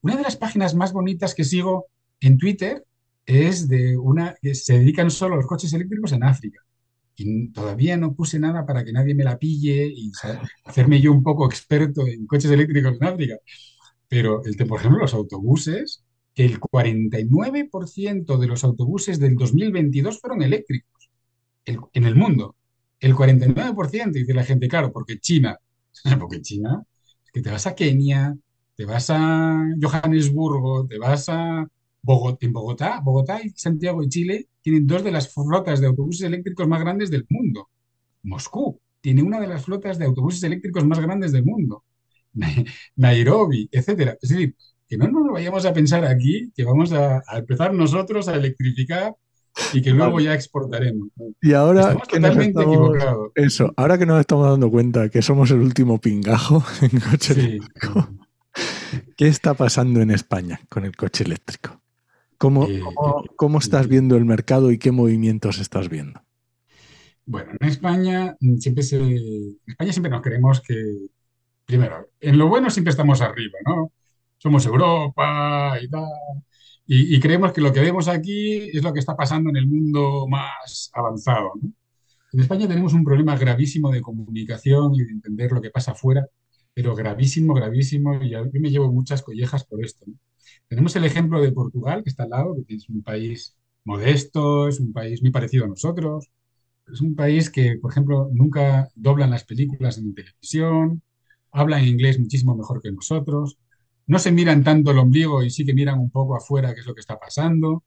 C: Una de las páginas más bonitas que sigo en Twitter es de una que se dedican solo a los coches eléctricos en África. Y todavía no puse nada para que nadie me la pille y hacerme yo un poco experto en coches eléctricos en África. Pero, el, por ejemplo, los autobuses, que el 49% de los autobuses del 2022 fueron eléctricos en el mundo. El 49% dice la gente, claro, porque China, porque China, es que te vas a Kenia, te vas a Johannesburgo, te vas a Bogotá, en Bogotá, Bogotá y Santiago de Chile tienen dos de las flotas de autobuses eléctricos más grandes del mundo. Moscú tiene una de las flotas de autobuses eléctricos más grandes del mundo. Nairobi, etcétera. Es decir, que no nos vayamos a pensar aquí que vamos a empezar nosotros a electrificar y que luego ya exportaremos.
A: Y ahora que nos estamos, Eso, ahora que nos estamos dando cuenta que somos el último pingajo en coche eléctrico, ¿qué está pasando en España con el coche eléctrico? ¿Cómo, eh, cómo, estás viendo el mercado y qué movimientos estás viendo?
C: Bueno, en España siempre se, en España siempre nos creemos que, primero, en lo bueno siempre estamos arriba, ¿no? Somos Europa y tal y, creemos que lo que vemos aquí es lo que está pasando en el mundo más avanzado. En España tenemos un problema gravísimo de comunicación y de entender lo que pasa afuera, pero gravísimo, gravísimo, y yo me llevo muchas collejas por esto. Tenemos el ejemplo de Portugal, que está al lado, que es un país modesto, es un país muy parecido a nosotros, es un país que, por ejemplo, nunca doblan las películas en televisión, hablan inglés muchísimo mejor que nosotros, no se miran tanto el ombligo y sí que miran un poco afuera qué es lo que está pasando,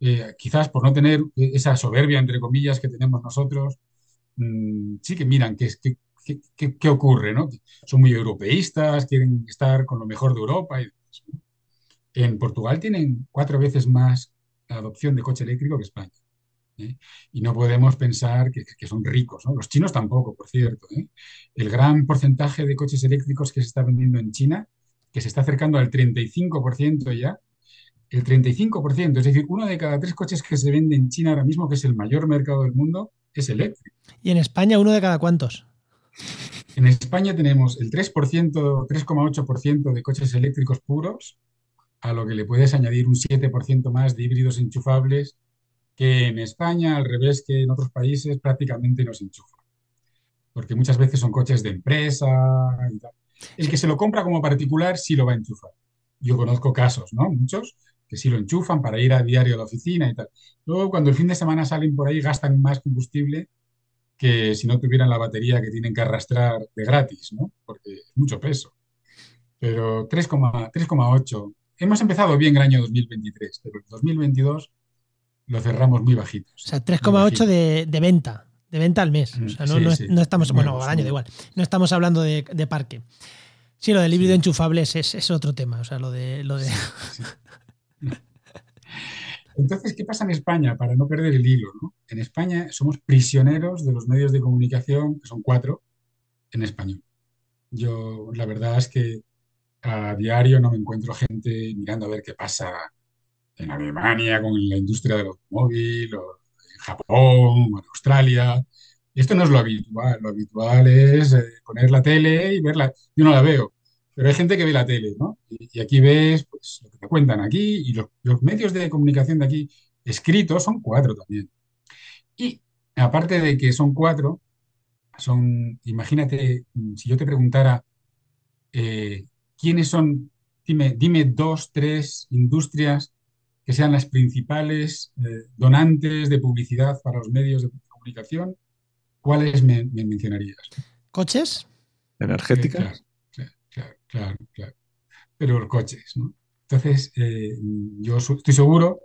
C: eh, quizás por no tener esa soberbia, entre comillas, que tenemos nosotros, mm, sí que miran qué, qué, qué, ocurre, ¿no? Son muy europeístas, quieren estar con lo mejor de Europa. Y en Portugal tienen cuatro veces más adopción de coche eléctrico que España. ¿eh? Y no podemos pensar que, son ricos, Los chinos tampoco, por cierto. ¿eh? El gran porcentaje de coches eléctricos que se está vendiendo en China que se está acercando al 35% ya, el 35%, es decir, uno de cada tres coches que se vende en China ahora mismo, que es el mayor mercado del mundo, es eléctrico.
B: ¿Y en España uno de cada cuántos?
C: En España tenemos el 3%, 3,8% de coches eléctricos puros, a lo que le puedes añadir un 7% más de híbridos enchufables, que en España, al revés que en otros países, prácticamente no se enchufan. Porque muchas veces son coches de empresa y tal. El que se lo compra como particular sí lo va a enchufar. Yo conozco casos, ¿no? Muchos que sí lo enchufan para ir a diario a la oficina y tal. Luego, cuando el fin de semana salen por ahí, gastan más combustible que si no tuvieran la batería que tienen que arrastrar de gratis, ¿no? Porque es mucho peso. Pero 3,8. Hemos empezado bien el año 2023, pero el 2022 lo cerramos muy bajitos.
B: O sea, 3,8 de, de, venta de venta al mes. O sea, no, no, estamos, bueno, al año da igual. No estamos hablando de, parque. Sí, lo del híbrido enchufable es, es, otro tema. O sea, lo de. Lo de...
C: Entonces, ¿qué pasa en España? Para no perder el hilo, ¿no? En España somos prisioneros de los medios de comunicación, que son cuatro, en español. Yo, la verdad es que a diario no me encuentro gente mirando a ver qué pasa en Alemania con la industria del automóvil o Japón, en Australia. Esto no es lo habitual. Lo habitual es eh, poner la tele y verla. Yo no la veo, pero hay gente que ve la tele, ¿no? Y, aquí ves pues, lo que te cuentan aquí y los, medios de comunicación de aquí escritos son cuatro también. Y aparte de que son cuatro, son, imagínate, si yo te preguntara eh, quiénes son, dime, dime dos, tres industrias que sean las principales eh, donantes de publicidad para los medios de comunicación, ¿cuáles me, mencionarías?
B: ¿Coches?
A: ¿Energéticas?
C: claro, claro, claro, Pero los coches, ¿no? Entonces, eh, yo estoy seguro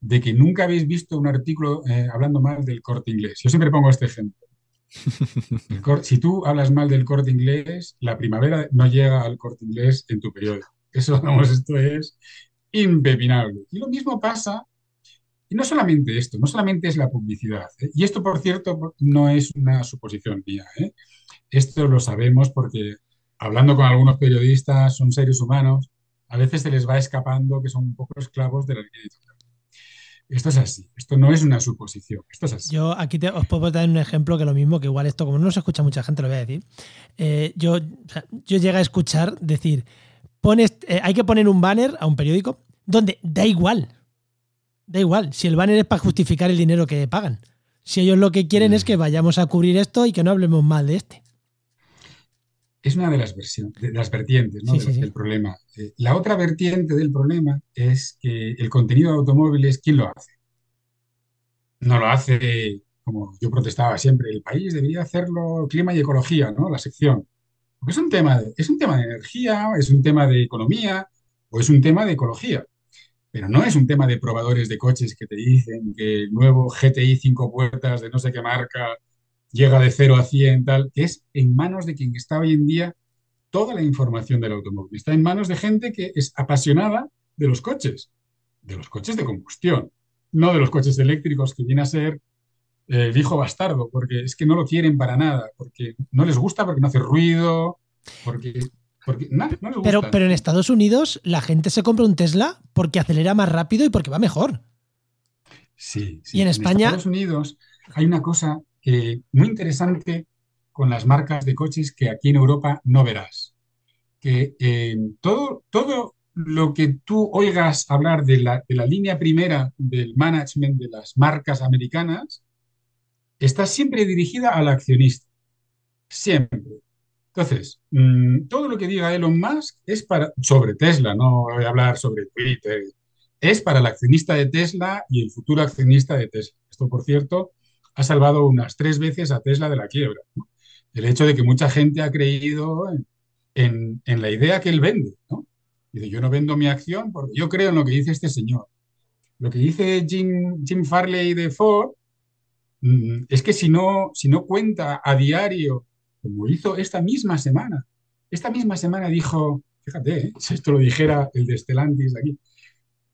C: de que nunca habéis visto un artículo eh, hablando mal del corte inglés. Yo siempre pongo este ejemplo. si tú hablas mal del corte inglés, la primavera no llega al corte inglés en tu periodo. Eso, vamos, esto es impepinable. Y lo mismo pasa, y no solamente esto, no solamente es la publicidad. ¿eh? Y esto, por cierto, no es una suposición mía. ¿eh? Esto lo sabemos porque hablando con algunos periodistas, son seres humanos, a veces se les va escapando que son un poco esclavos de la línea editorial. Esto es así, esto no es una suposición, esto es así.
B: Yo aquí os puedo dar un ejemplo que lo mismo, que igual esto, como no se escucha mucha gente, lo voy a decir. Eh, yo, yo llegué a escuchar decir, pones, eh, hay que poner un banner a un periódico donde da igual, da igual, si el banner es para justificar el dinero que pagan. Si ellos lo que quieren es mm. que vayamos a cubrir esto y que no hablemos mal de este
C: es una de las, versiones, de las vertientes del problema. Eh, la otra vertiente del problema es que el contenido de automóviles, ¿quién lo hace? No lo hace, como yo protestaba siempre, el país debería hacerlo clima y ecología, ¿no? La sección. Porque es un tema de, es un tema de energía, es un tema de economía o es un tema de ecología. Pero no es un tema de probadores de coches que te dicen que el nuevo GTI cinco puertas de no sé qué marca llega de 0 a 100, tal, que es en manos de quien está hoy en día toda la información del automóvil. Está en manos de gente que es apasionada de los coches, de los coches de combustión, no de los coches eléctricos, que viene a ser el hijo bastardo, porque es que no lo quieren para nada, porque no les gusta, porque no hace ruido, porque... porque no, les gusta.
B: Pero, pero en Estados Unidos la gente se compra un Tesla porque acelera más rápido y porque va mejor.
C: Sí,
B: sí. Y en, España...
C: Estados Unidos hay una cosa eh, muy interesante con las marcas de coches que aquí en Europa no verás. Que eh, todo, todo lo que tú oigas hablar de la, de la, línea primera del management de las marcas americanas está siempre dirigida al accionista. Siempre. Entonces, mm, todo lo que diga Elon Musk es para, sobre Tesla, no voy a hablar sobre Twitter, es para el accionista de Tesla y el futuro accionista de Tesla. Esto, por cierto, ha salvado unas tres veces a Tesla de la quiebra. El hecho de que mucha gente ha creído en, la idea que él vende. ¿no? Dice, yo no vendo mi acción porque yo creo en lo que dice este señor. Lo que dice Jim, Jim Farley de Ford mm, es que si no, si no cuenta a diario, como hizo esta misma semana, esta misma semana dijo, fíjate, ¿eh? si esto lo dijera el de Stellantis aquí,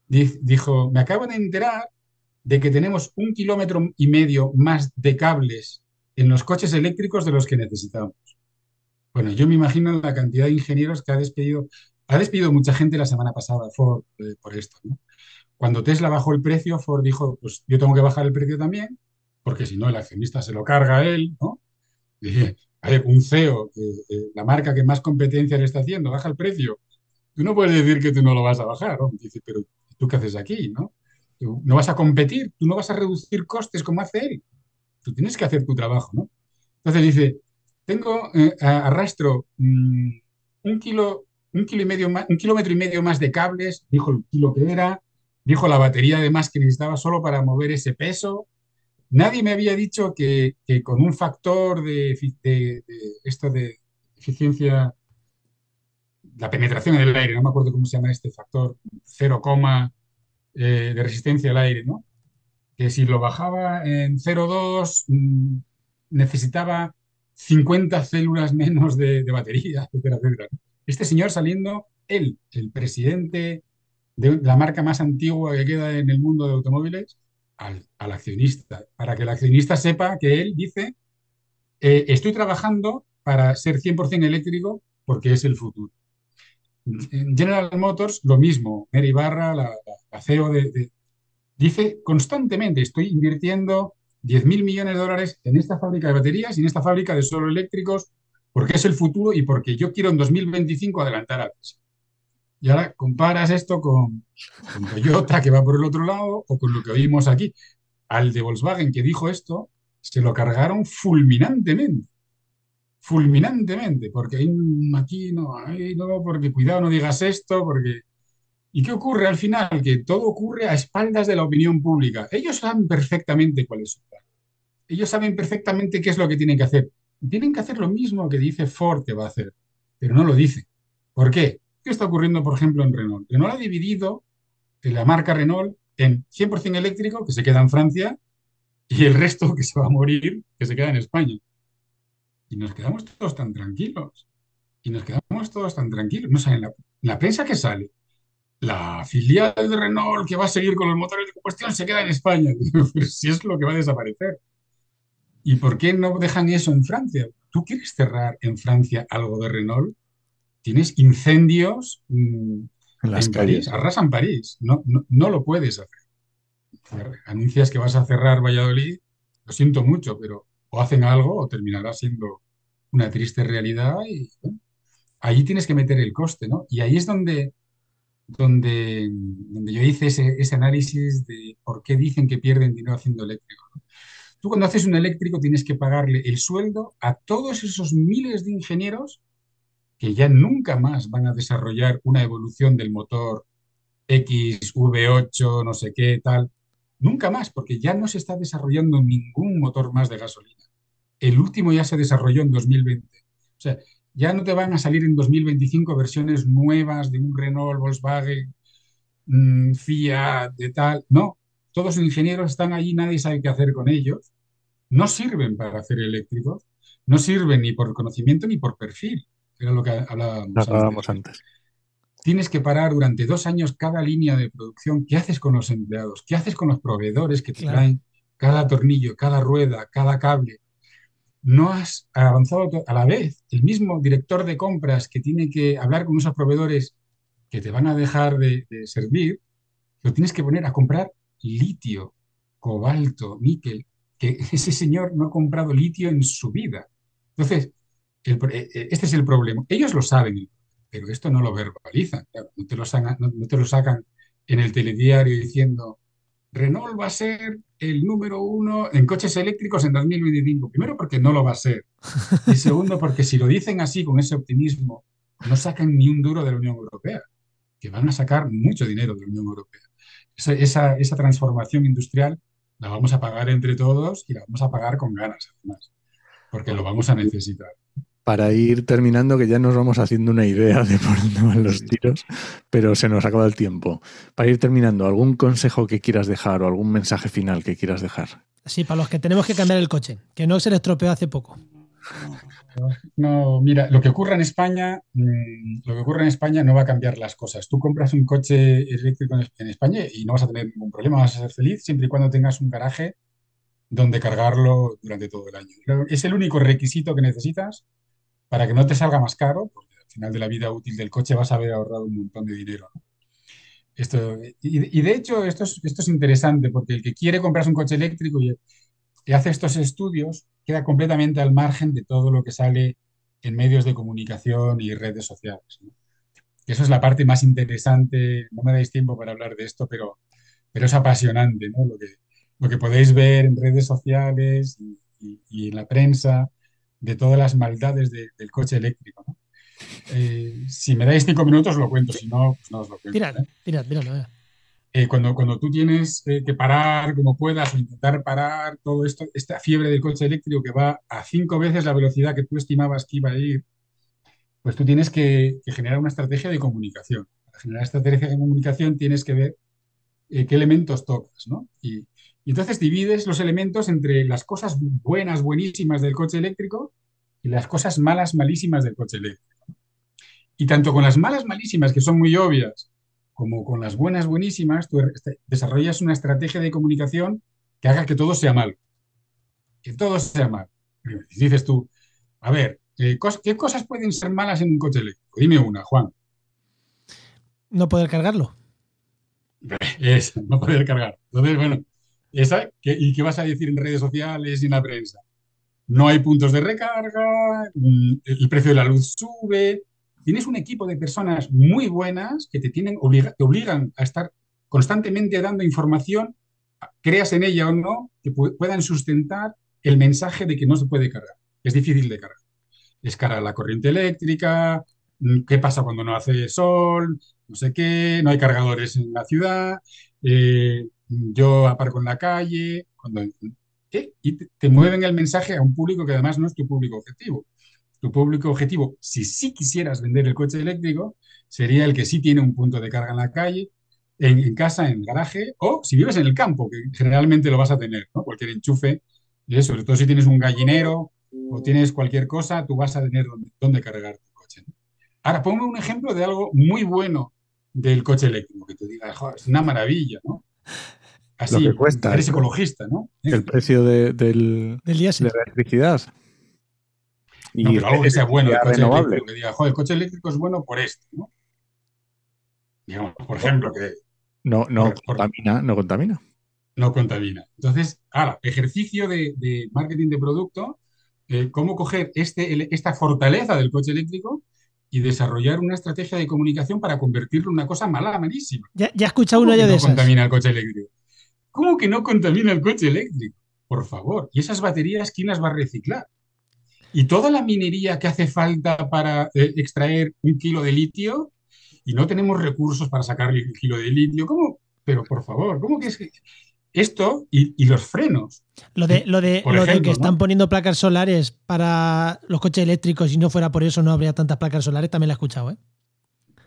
C: dijo, me acabo de enterar de que tenemos un kilómetro y medio más de cables en los coches eléctricos de los que necesitamos. Bueno, yo me imagino la cantidad de ingenieros que ha despedido. Ha despedido mucha gente la semana pasada Ford eh, por esto. Cuando Tesla bajó el precio, Ford dijo, pues yo tengo que bajar el precio también, porque si no el accionista se lo carga a él. ¿no? Un CEO, la marca que más competencia le está haciendo, baja el precio. Tú no puedes decir que tú no lo vas a bajar. ¿no? Dice, pero ¿tú qué haces aquí? ¿no? no vas a competir, tú no vas a reducir costes como hace él. Tú tienes que hacer tu trabajo, ¿no? Entonces dice, tengo, eh, arrastro mm, un kilo, un kilo y medio un kilómetro y medio más de cables, dijo el kilo que era, dijo la batería además que necesitaba solo para mover ese peso. Nadie me había dicho que, con un factor de, esto de eficiencia, la penetración en el aire, no me acuerdo cómo se llama este factor, 0, eh, de resistencia al aire, ¿no? Que si lo bajaba en 0,2 mm, necesitaba 50 células menos de, batería, etcétera, etcétera. Este señor saliendo, él, el presidente de la marca más antigua que queda en el mundo de automóviles, al, accionista, para que el accionista sepa que él dice, eh, estoy trabajando para ser 100% eléctrico porque es el futuro. En General Motors, lo mismo. Mary Barra, la, CEO dice constantemente, estoy invirtiendo 10.000 millones de dólares en esta fábrica de baterías y en esta fábrica de solo eléctricos porque es el futuro y porque yo quiero en 2025 adelantar a Tesla. Y ahora comparas esto con, Toyota, que va por el otro lado, o con lo que oímos aquí. Al de Volkswagen que dijo esto, se lo cargaron fulminantemente. Fulminantemente, porque hay aquí no, ahí no, porque cuidado, no digas esto, porque... ¿Y qué ocurre al final? Que todo ocurre a espaldas de la opinión pública. Ellos saben perfectamente cuál es su plan. Ellos saben perfectamente qué es lo que tienen que hacer. Tienen que hacer lo mismo que dice Ford que va a hacer, pero no lo dice. ¿Por qué? ¿Qué está ocurriendo, por ejemplo, en Renault? Renault ha dividido en la marca Renault en 100% eléctrico, que se queda en Francia, y el resto que se va a morir, que se queda en España. Y nos quedamos todos tan tranquilos. Y nos quedamos todos tan tranquilos. No sale en la, la prensa que sale. La filial de Renault que va a seguir con los motores de combustión se queda en España. Si es lo que va a desaparecer. ¿Y por qué no dejan eso en Francia? ¿Tú quieres cerrar en Francia algo de Renault? Tienes incendios mm,
A: En las
C: en
A: calles.
C: París, arrasan París. No, no, no lo puedes hacer. Anuncias que vas a cerrar Valladolid, lo siento mucho, pero o hacen algo o terminará siendo una triste realidad y ahí tienes que meter el coste, ¿no? Y ahí es donde, donde, donde yo hice ese, ese análisis de por qué dicen que pierden dinero haciendo eléctrico. ¿no? Tú cuando haces un eléctrico tienes que pagarle el sueldo a todos esos miles de ingenieros que ya nunca más van a desarrollar una evolución del motor X, V8, no sé qué, tal. Nunca más, porque ya no se está desarrollando ningún motor más de gasolina. El último ya se desarrolló en 2020. O sea, ya no te van a salir en 2025 versiones nuevas de un Renault, Volkswagen, mm, Fiat, de tal. No, todos los ingenieros están allí, nadie sabe qué hacer con ellos. No sirven para hacer eléctricos, no sirven ni por conocimiento ni por perfil, era lo que hablábamos
A: Hablábamos
C: antes.
A: antes.
C: Tienes que parar durante dos años cada línea de producción. ¿Qué haces con los empleados? ¿Qué haces con los proveedores que te
B: Claro.
C: traen cada tornillo, cada rueda, cada cable? No has avanzado a la vez. El mismo director de compras que tiene que hablar con esos proveedores que te van a dejar de, de servir, lo tienes que poner a comprar litio, cobalto, níquel, que ese señor no ha comprado litio en su vida. Entonces, el eh, eh, este es el problema. Ellos lo saben, pero esto no lo verbalizan. no, te lo sacan, no, te lo sacan en el telediario diciendo Renault va a ser el número uno en coches eléctricos en 2025. Primero porque no lo va a ser. Y segundo porque si lo dicen así, con ese optimismo, no sacan ni un duro de la Unión Europea, que van a sacar mucho dinero de la Unión Europea. Esa transformación industrial la vamos a pagar entre todos y la vamos a pagar con ganas, además, porque lo vamos a necesitar.
A: Para ir terminando, que ya nos vamos haciendo una idea de por dónde van los tiros, pero se nos acaba el tiempo. Para ir terminando, ¿algún consejo que quieras dejar o algún mensaje final que quieras dejar?
B: Sí, para los que tenemos que cambiar el coche, que no se le estropeó hace poco.
C: No, mira, lo que ocurre en España, mm, lo que ocurre en España no va a cambiar las cosas. Tú compras un coche eléctrico en, España y no vas a tener ningún problema, vas a ser feliz siempre y cuando tengas un garaje donde cargarlo durante todo el año. Es el único requisito que necesitas para que no te salga más caro, porque al final de la vida útil del coche vas a haber ahorrado un montón de dinero. Esto, y, de hecho, esto es, esto es interesante porque el que quiere comprarse un coche eléctrico y, hace estos estudios queda completamente al margen de todo lo que sale en medios de comunicación y redes sociales. Eso es la parte más interesante. No me dais tiempo para hablar de esto, pero, pero es apasionante. Lo que, lo que podéis ver en redes sociales y en la prensa de todas las maldades de, del coche eléctrico. ¿no? Eh, si me dais cinco minutos lo cuento, si no, pues no os lo cuento.
B: Tirad,
C: ¿eh?
B: tirad.
C: Eh, cuando, cuando tú tienes eh, que parar como puedas o intentar parar todo esto, esta fiebre del coche eléctrico que va a cinco veces la velocidad que tú estimabas que iba a ir, pues tú tienes que, que generar una estrategia de comunicación. Para generar estrategia de comunicación tienes que ver qué elementos tocas, ¿no? Y, y entonces divides los elementos entre las cosas buenas, buenísimas del coche eléctrico y las cosas malas, malísimas del coche eléctrico. Y tanto con las malas, malísimas, que son muy obvias, como con las buenas, buenísimas, tú este, desarrollas una estrategia de comunicación que haga que todo sea mal. Que todo sea mal. Dices tú, a ver, eh, ¿qué cosas pueden ser malas en un coche eléctrico? Dime una, Juan.
B: No poder cargarlo.
C: Es, no poder cargar. Entonces, bueno, esa, ¿qué, ¿y qué vas a decir en redes sociales y en la prensa? no hay puntos de recarga, mm, el precio de la luz sube. Tienes un equipo de personas muy buenas que te, tienen, te obligan a estar constantemente dando información, creas en ella o no, que puedan sustentar el mensaje de que no se puede cargar. Es difícil de cargar. Es cara la corriente eléctrica, mm, qué pasa cuando no hace sol, no sé qué, no hay cargadores en la ciudad, eh, yo aparco en la calle, y te, mueven el mensaje a un público que además no es tu público objetivo. Tu público objetivo, si sí quisieras vender el coche eléctrico, sería el que sí tiene un punto de carga en la calle, en, casa, en el garaje, o si vives en el campo, que generalmente lo vas a tener, cualquier enchufe, y sobre todo si tienes un gallinero o tienes cualquier cosa, tú vas a tener dónde, cargar tu coche. Ahora, ponme un ejemplo de algo muy bueno del coche eléctrico, que te diga, es una maravilla, ¿no?
A: Así, lo que cuesta.
C: Eres ecologista, ¿no?
A: El precio de, del,
B: del de
A: la electricidad.
C: Y no, pero algo que sea bueno, el coche eléctrico, que diga, joder, el coche eléctrico es bueno por esto, ¿no? Digamos, por ejemplo, que...
A: No, no contamina, no contamina.
C: No contamina. Entonces, ahora, ejercicio de, de marketing de producto, eh, cómo coger este, esta fortaleza del coche eléctrico y desarrollar una estrategia de comunicación para convertirlo en una cosa mala, malísima.
B: Ya, ya he escuchado una ya de
C: no contamina el coche eléctrico. ¿Cómo que no contamina el coche eléctrico? Por favor. ¿Y esas baterías quién las va a reciclar? ¿Y toda la minería que hace falta para eh, extraer un kilo de litio? Y no tenemos recursos para sacar el kilo de litio. ¿Cómo? Pero por favor, ¿cómo que es que esto y, los frenos.
B: Lo de, lo de, que están poniendo placas solares para los coches eléctricos y no fuera por eso no habría tantas placas solares, también lo he escuchado, ¿eh?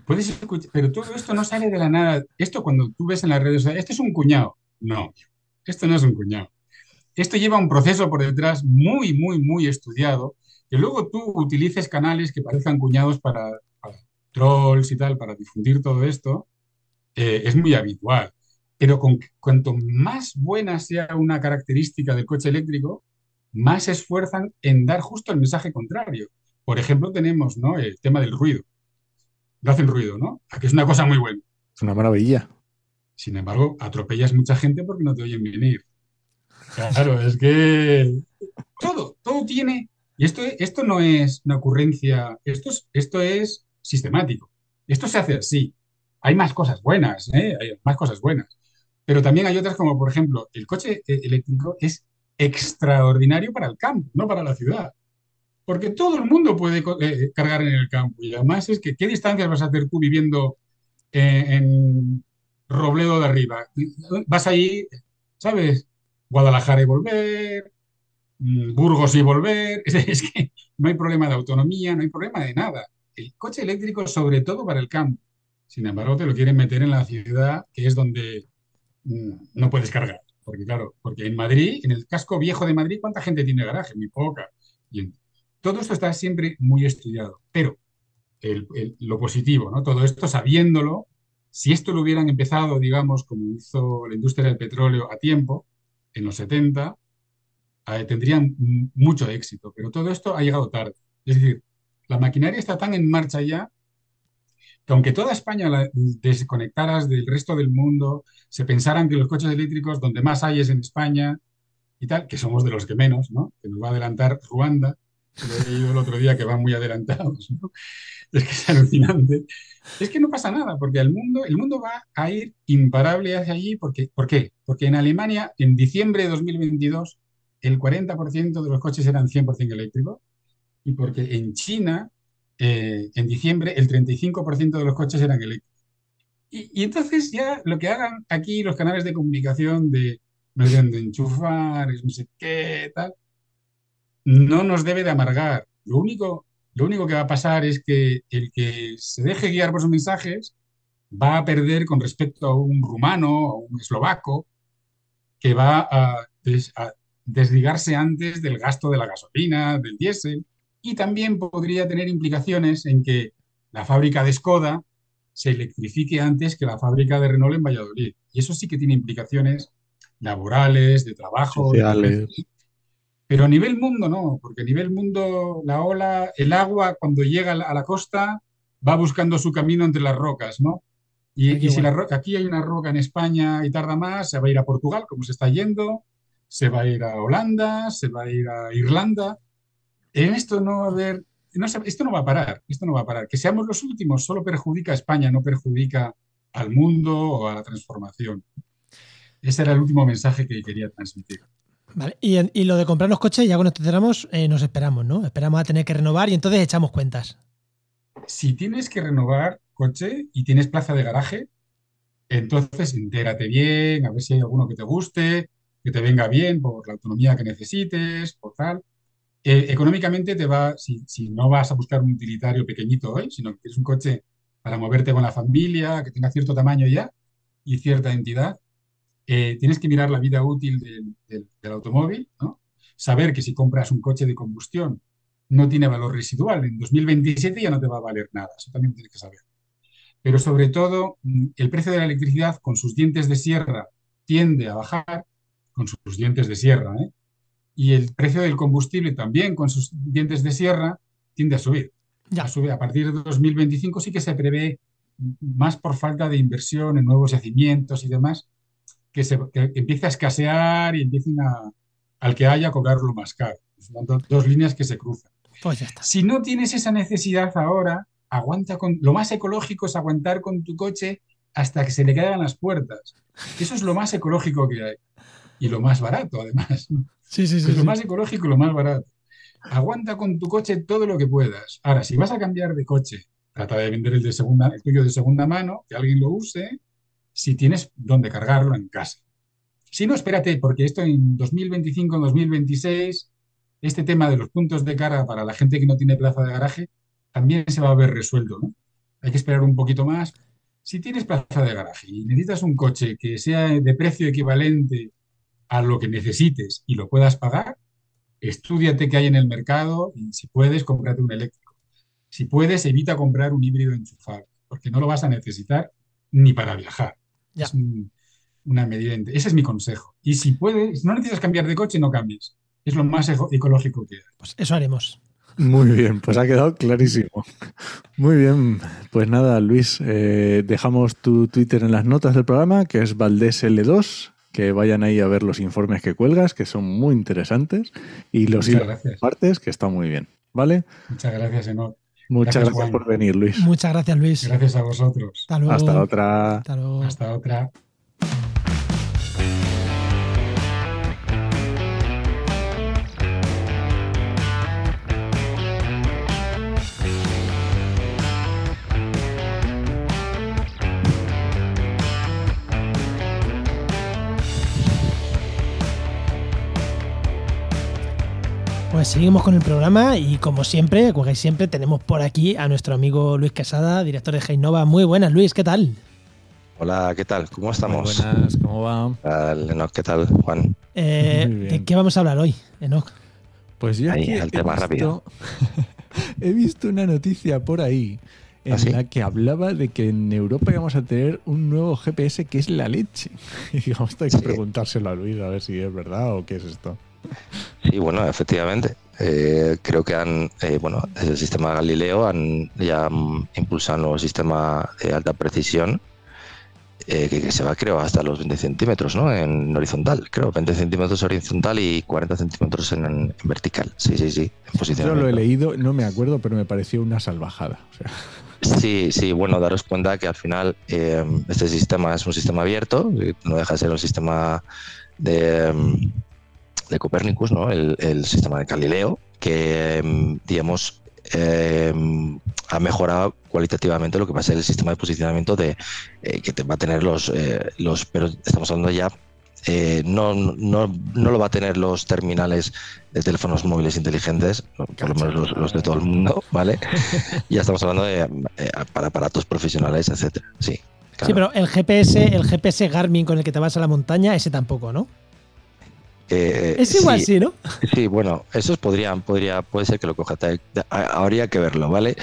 C: Puedes escuchar, pero todo esto no sale de la nada. Esto cuando tú ves en las redes sociales, esto es un cuñado. No, esto no es un cuñado. Esto lleva un proceso por detrás muy, muy, muy estudiado, que luego tú utilices canales que parezcan cuñados para, trolls y tal, para difundir todo esto, eh, es muy habitual. Pero cuanto más buena sea una característica del coche eléctrico, más se esfuerzan en dar justo el mensaje contrario. Por ejemplo, tenemos ¿no? el tema del ruido. No hacen ruido, ¿no? Que es una cosa muy buena.
A: Es una maravilla.
C: Sin embargo, atropellas mucha gente porque no te oyen venir. Claro, es que todo, todo tiene. Y esto, esto no es una ocurrencia, esto es, esto es sistemático. Esto se hace así. Hay más cosas buenas, ¿eh? hay más cosas buenas. Pero también hay otras como, por ejemplo, el coche eh, eléctrico es extraordinario para el campo, no para la ciudad. Porque todo el mundo puede eh, cargar en el campo. Y además es que, ¿qué distancias vas a hacer tú viviendo en Robledo de arriba? Vas ahí, ¿sabes? Guadalajara y volver, mm, Burgos y volver. Es que no hay problema de autonomía, no hay problema de nada. El coche eléctrico sobre todo para el campo. Sin embargo, te lo quieren meter en la ciudad, que es donde no puedes cargar. Porque claro, porque en Madrid, en el casco viejo de Madrid, ¿cuánta gente tiene garaje? Muy poca. Todo esto está siempre muy estudiado. Pero lo positivo, ¿no? Todo esto sabiéndolo, si esto lo hubieran empezado, digamos, como hizo la industria del petróleo a tiempo, en los 70, eh, tendrían mucho éxito. Pero todo esto ha llegado tarde. Es decir, la maquinaria está tan en marcha ya que aunque toda España la desconectaras del resto del mundo, se pensaran que los coches eléctricos donde más hay es en España y tal, que somos de los que menos, ¿no? Que nos va a adelantar Ruanda, lo he leído el otro día que van muy adelantados, ¿no? Es que es alucinante. Es que no pasa nada, porque el mundo, el mundo va a ir imparable hacia allí. Porque, ¿Por qué? Porque en Alemania, en diciembre de 2022, el 40% de los coches eran 100% eléctricos. Y porque en China, eh, en diciembre el 35% de los coches eran eléctricos. Y, entonces ya lo que hagan aquí los canales de comunicación de no deben de enchufar, no sé qué, tal, no nos debe de amargar. Lo único, lo único que va a pasar es que el que se deje guiar por sus mensajes va a perder con respecto a un rumano o un eslovaco que va a, a desligarse antes del gasto de la gasolina, del diésel y también podría tener implicaciones en que la fábrica de Skoda se electrifique antes que la fábrica de Renault en Valladolid. Y eso sí que tiene implicaciones laborales, de trabajo. Pero a nivel mundo no, porque a nivel mundo la ola, el agua cuando llega a la costa va buscando su camino entre las rocas, ¿no? Y, si la aquí hay una roca en España y tarda más, se va a ir a Portugal, como se está yendo, se va a ir a Holanda, se va a ir a Irlanda. En esto no va a haber, no, esto no va a parar, esto no va a parar. Que seamos los últimos solo perjudica a España, no perjudica al mundo o a la transformación. Ese era el último mensaje que quería transmitir.
B: Vale. Y, lo de comprarnos coches, ya cuando cerramos, eh, nos esperamos, ¿no? Esperamos a tener que renovar y entonces echamos cuentas.
C: Si tienes que renovar coche y tienes plaza de garaje, entonces entérate bien, a ver si hay alguno que te guste, que te venga bien por la autonomía que necesites, por tal. Eh, económicamente te va, si, si, no vas a buscar un utilitario pequeñito hoy, sino que quieres un coche para moverte con la familia, que tenga cierto tamaño ya y cierta entidad, eh, tienes que mirar la vida útil del, automóvil, ¿no? saber que si compras un coche de combustión no tiene valor residual, en 2027 ya no te va a valer nada, eso también tienes que saber. Pero sobre todo, mm, el precio de la electricidad con sus dientes de sierra tiende a bajar, con sus dientes de sierra, ¿eh? y el precio del combustible también con sus dientes de sierra tiende a subir. Ya. A, subir. a partir de 2025 sí que se prevé más por falta de inversión en nuevos yacimientos y demás, que, se, empiece a escasear y empiecen a, al que haya a cobrarlo más caro. Son dos, líneas que se cruzan.
B: Pues ya está.
C: Si no tienes esa necesidad ahora, aguanta con. Lo más ecológico es aguantar con tu coche hasta que se le caigan las puertas. Eso es lo más ecológico que hay. Y lo más barato, además.
B: Sí, sí, sí.
C: lo más ecológico y lo más barato. Aguanta con tu coche todo lo que puedas. Ahora, si vas a cambiar de coche, trata de vender el, de segunda, el tuyo de segunda mano, que alguien lo use si tienes dónde cargarlo en casa. Si no, espérate, porque esto en 2025, en 2026, este tema de los puntos de carga para la gente que no tiene plaza de garaje también se va a ver resuelto. ¿no? Hay que esperar un poquito más. Si tienes plaza de garaje y necesitas un coche que sea de precio equivalente a lo que necesites y lo puedas pagar, estudiate qué hay en el mercado y si puedes, cómprate un eléctrico. Si puedes, evita comprar un híbrido enchufable, porque no lo vas a necesitar ni para viajar. Es una medida. Ese es mi consejo. Y si puedes, no necesitas cambiar de coche, no cambies. Es lo más ecológico que hay.
B: Pues eso haremos.
A: Muy bien, pues ha quedado clarísimo. Muy bien, pues nada, Luis, eh, dejamos tu Twitter en las notas del programa, que es ValdésL2, que vayan ahí a ver los informes que cuelgas, que son muy interesantes, y los partes, que está muy bien, ¿vale?
C: Muchas gracias, Enoch.
A: Muchas gracias, por venir, Luis.
B: Muchas gracias, Luis.
C: Gracias a vosotros.
B: Hasta
A: Hasta otra.
B: Hasta,
C: Hasta otra.
B: Pues seguimos con el programa y como siempre, como siempre, tenemos por aquí a nuestro amigo Luis Quesada, director de Heinova. Muy buenas, Luis, ¿qué tal?
D: Hola, ¿qué tal? ¿Cómo estamos?
A: Muy buenas, ¿cómo va?
D: Enoch, ¿qué tal, Juan?
B: Eh, ¿De qué vamos a hablar hoy, Enoch?
A: Pues yo
D: ahí, el tema rápido.
A: he visto una noticia por ahí en ¿Ah, la que hablaba de que en Europa íbamos a tener un nuevo GPS que es la leche. Y digamos, esto hay que preguntárselo a Luis a ver si es verdad o qué es esto.
D: Sí, bueno, efectivamente. Eh, creo que han, eh, bueno, desde el sistema Galileo han ya impulsado un nuevo sistema de alta precisión eh, que, se va, creo, hasta los 20 centímetros, ¿no? En horizontal, creo, 20 centímetros horizontal y 40 centímetros en, vertical. Sí, sí, sí, en posición.
A: Yo lo he leído, no me acuerdo, pero me pareció una salvajada.
D: Sí, sí, bueno, daros cuenta que al final este sistema es un sistema abierto, no deja de ser un sistema de de Copérnicus, ¿no? el, sistema de Galileo, que, em, digamos, em, ha mejorado cualitativamente lo que va a ser el sistema de posicionamiento de eh, que te va a tener los, eh, los pero estamos hablando ya eh, no, no, no, lo va a tener los terminales de teléfonos móviles inteligentes, por lo menos los, de todo el mundo, ¿vale? ya estamos hablando de para aparatos profesionales, etcétera. Sí,
B: sí, pero el GPS, el GPS Garmin con el que te vas a la montaña, ese tampoco, ¿no?
D: Eh,
B: es igual, sí, ¿no?
D: Sí, bueno, esos podrían, podría, puede ser que lo coja. Habría que verlo, ¿vale?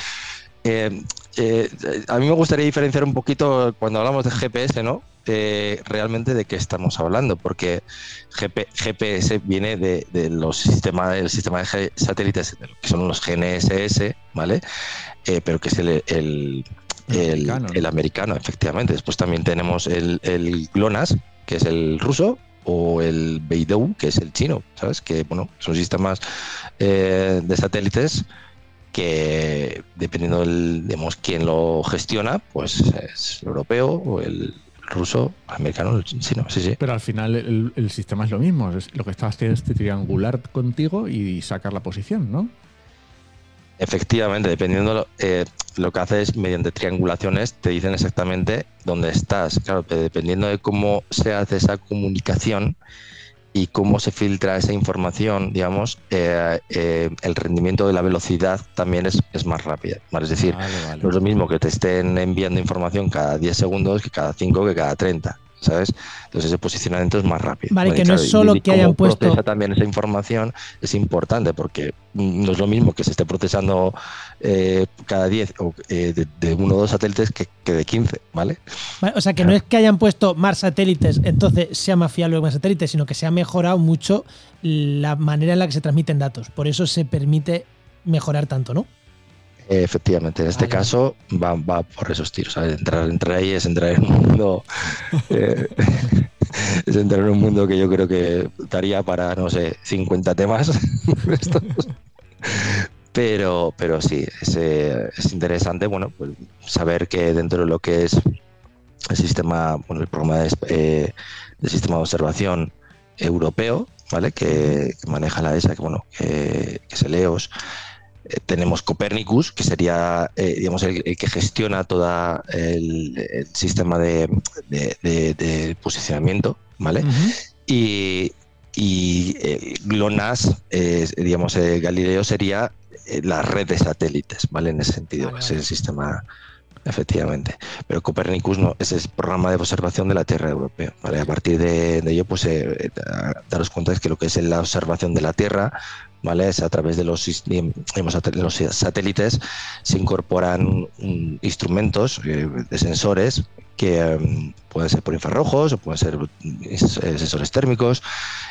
D: Eh, eh, a mí me gustaría diferenciar un poquito cuando hablamos de GPS, ¿no? realmente de qué estamos hablando, porque GPS viene de, los sistemas, del sistema de satélites, que son los GNSS, ¿vale? pero que es el, el, el, americano. efectivamente. Después también tenemos el, el GLONASS, que es el ruso, o el Beidou, que es el chino, ¿sabes? Que, bueno, son sistemas eh, de satélites que dependiendo del, quién lo gestiona, pues es el europeo o el ruso, americano, el chino, sí, sí.
A: Pero al final el, el sistema es lo mismo. Es, lo que estás haciendo es triangular contigo y sacar la posición, ¿no?
D: Efectivamente, dependiendo eh, lo que haces mediante triangulaciones, te dicen exactamente dónde estás. Claro, pero dependiendo de cómo se hace esa comunicación y cómo se filtra esa información, digamos, eh, eh, el rendimiento de la velocidad también es, es más rápida. Es decir, no es lo mismo que te estén enviando información cada 10 segundos que cada 5 que cada 30. ¿Sabes? Entonces ese posicionamiento es más rápido.
B: Vale, que no es solo que hayan puesto...
D: también esa información es importante porque no es lo mismo que se esté procesando eh, cada 10 o eh, de, uno o dos satélites que, de 15, ¿vale?
B: O sea, que no es que hayan puesto más satélites, entonces sea más fiable más satélites, sino que se ha mejorado mucho la manera en la que se transmiten datos. Por eso se permite mejorar tanto, ¿no?
D: Efectivamente, en este caso va, va, por esos tiros. Entrar, entrar ahí es entrar en un mundo. Eh, es entrar en un mundo que yo creo que daría para, no sé, 50 temas. pero, pero sí, es, es, interesante bueno, pues saber que dentro de lo que es el sistema, bueno, el programa de, eh, sistema de observación europeo, ¿vale? Que, maneja la ESA, que bueno, que, que es EOS eh, tenemos Copernicus, que sería eh, digamos, el, que gestiona todo el, sistema de, posicionamiento, ¿vale? Y, y GLONASS, digamos, Galileo sería la red de satélites, ¿vale? En ese sentido, es el sistema, efectivamente. Pero Copernicus no, es el programa de observación de la Tierra europea, ¿vale? A partir de, ello, pues daros cuenta es que lo que es la observación de la Tierra ¿vale? A través de los, los satélites se incorporan mm, instrumentos eh, de sensores que mm, pueden ser por infrarrojos o pueden ser eh, sensores térmicos,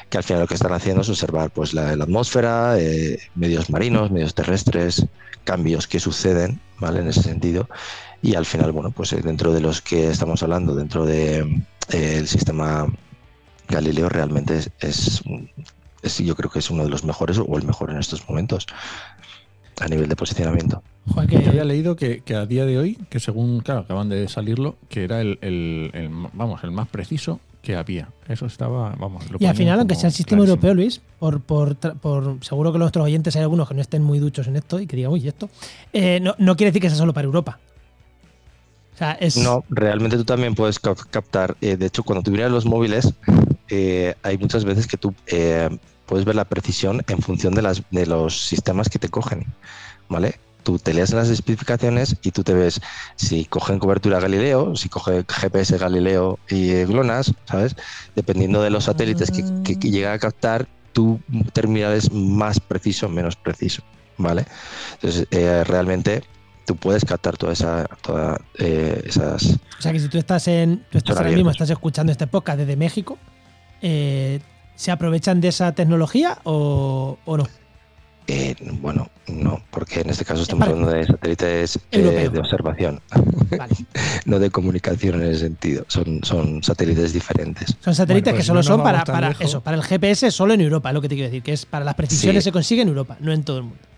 D: que al final lo que están haciendo es observar pues, la, atmósfera, eh, medios marinos, medios terrestres, cambios que suceden ¿vale? en ese sentido. Y al final, bueno, pues dentro de los que estamos hablando, dentro del de, sistema Galileo, realmente es, es yo creo que es uno de los mejores o el mejor en estos momentos a nivel de posicionamiento.
A: Yo había leído que, a día de hoy, que según, claro, acaban de salirlo, que era el, vamos, el más preciso que había. Eso estaba, vamos.
B: y al final, aunque sea el sistema europeo, Luis, por, por, por, seguro que nuestros oyentes hay algunos que no estén muy duchos en esto y que digan, uy, esto, eh, no, no quiere decir que sea solo para Europa.
D: No, realmente tú también puedes captar. Eh, de hecho, cuando tú miras los móviles, eh, hay muchas veces que tú eh, puedes ver la precisión en función de, las, de los sistemas que te cogen. ¿Vale? Tú te lees las especificaciones y tú te ves si cogen cobertura Galileo, si coge GPS Galileo y GLONASS, ¿sabes? Dependiendo de los satélites que, que, que llega a captar, tu terminal es más preciso o menos preciso. ¿Vale? Entonces, realmente tú puedes captar toda esa, todas eh, esas.
B: O sea que si tú estás en. Tú estás ahora mismo, estás escuchando este podcast desde México, eh, ¿se aprovechan de esa tecnología o, no?
D: Eh, bueno, no, porque en este caso estamos hablando de satélites de observación, no de comunicación en ese sentido. Son, son satélites diferentes.
B: Son satélites que pues solo son para, para eso, para el GPS solo en Europa, es lo que te quiero decir, que es para las precisiones se consigue en Europa, no en todo el mundo.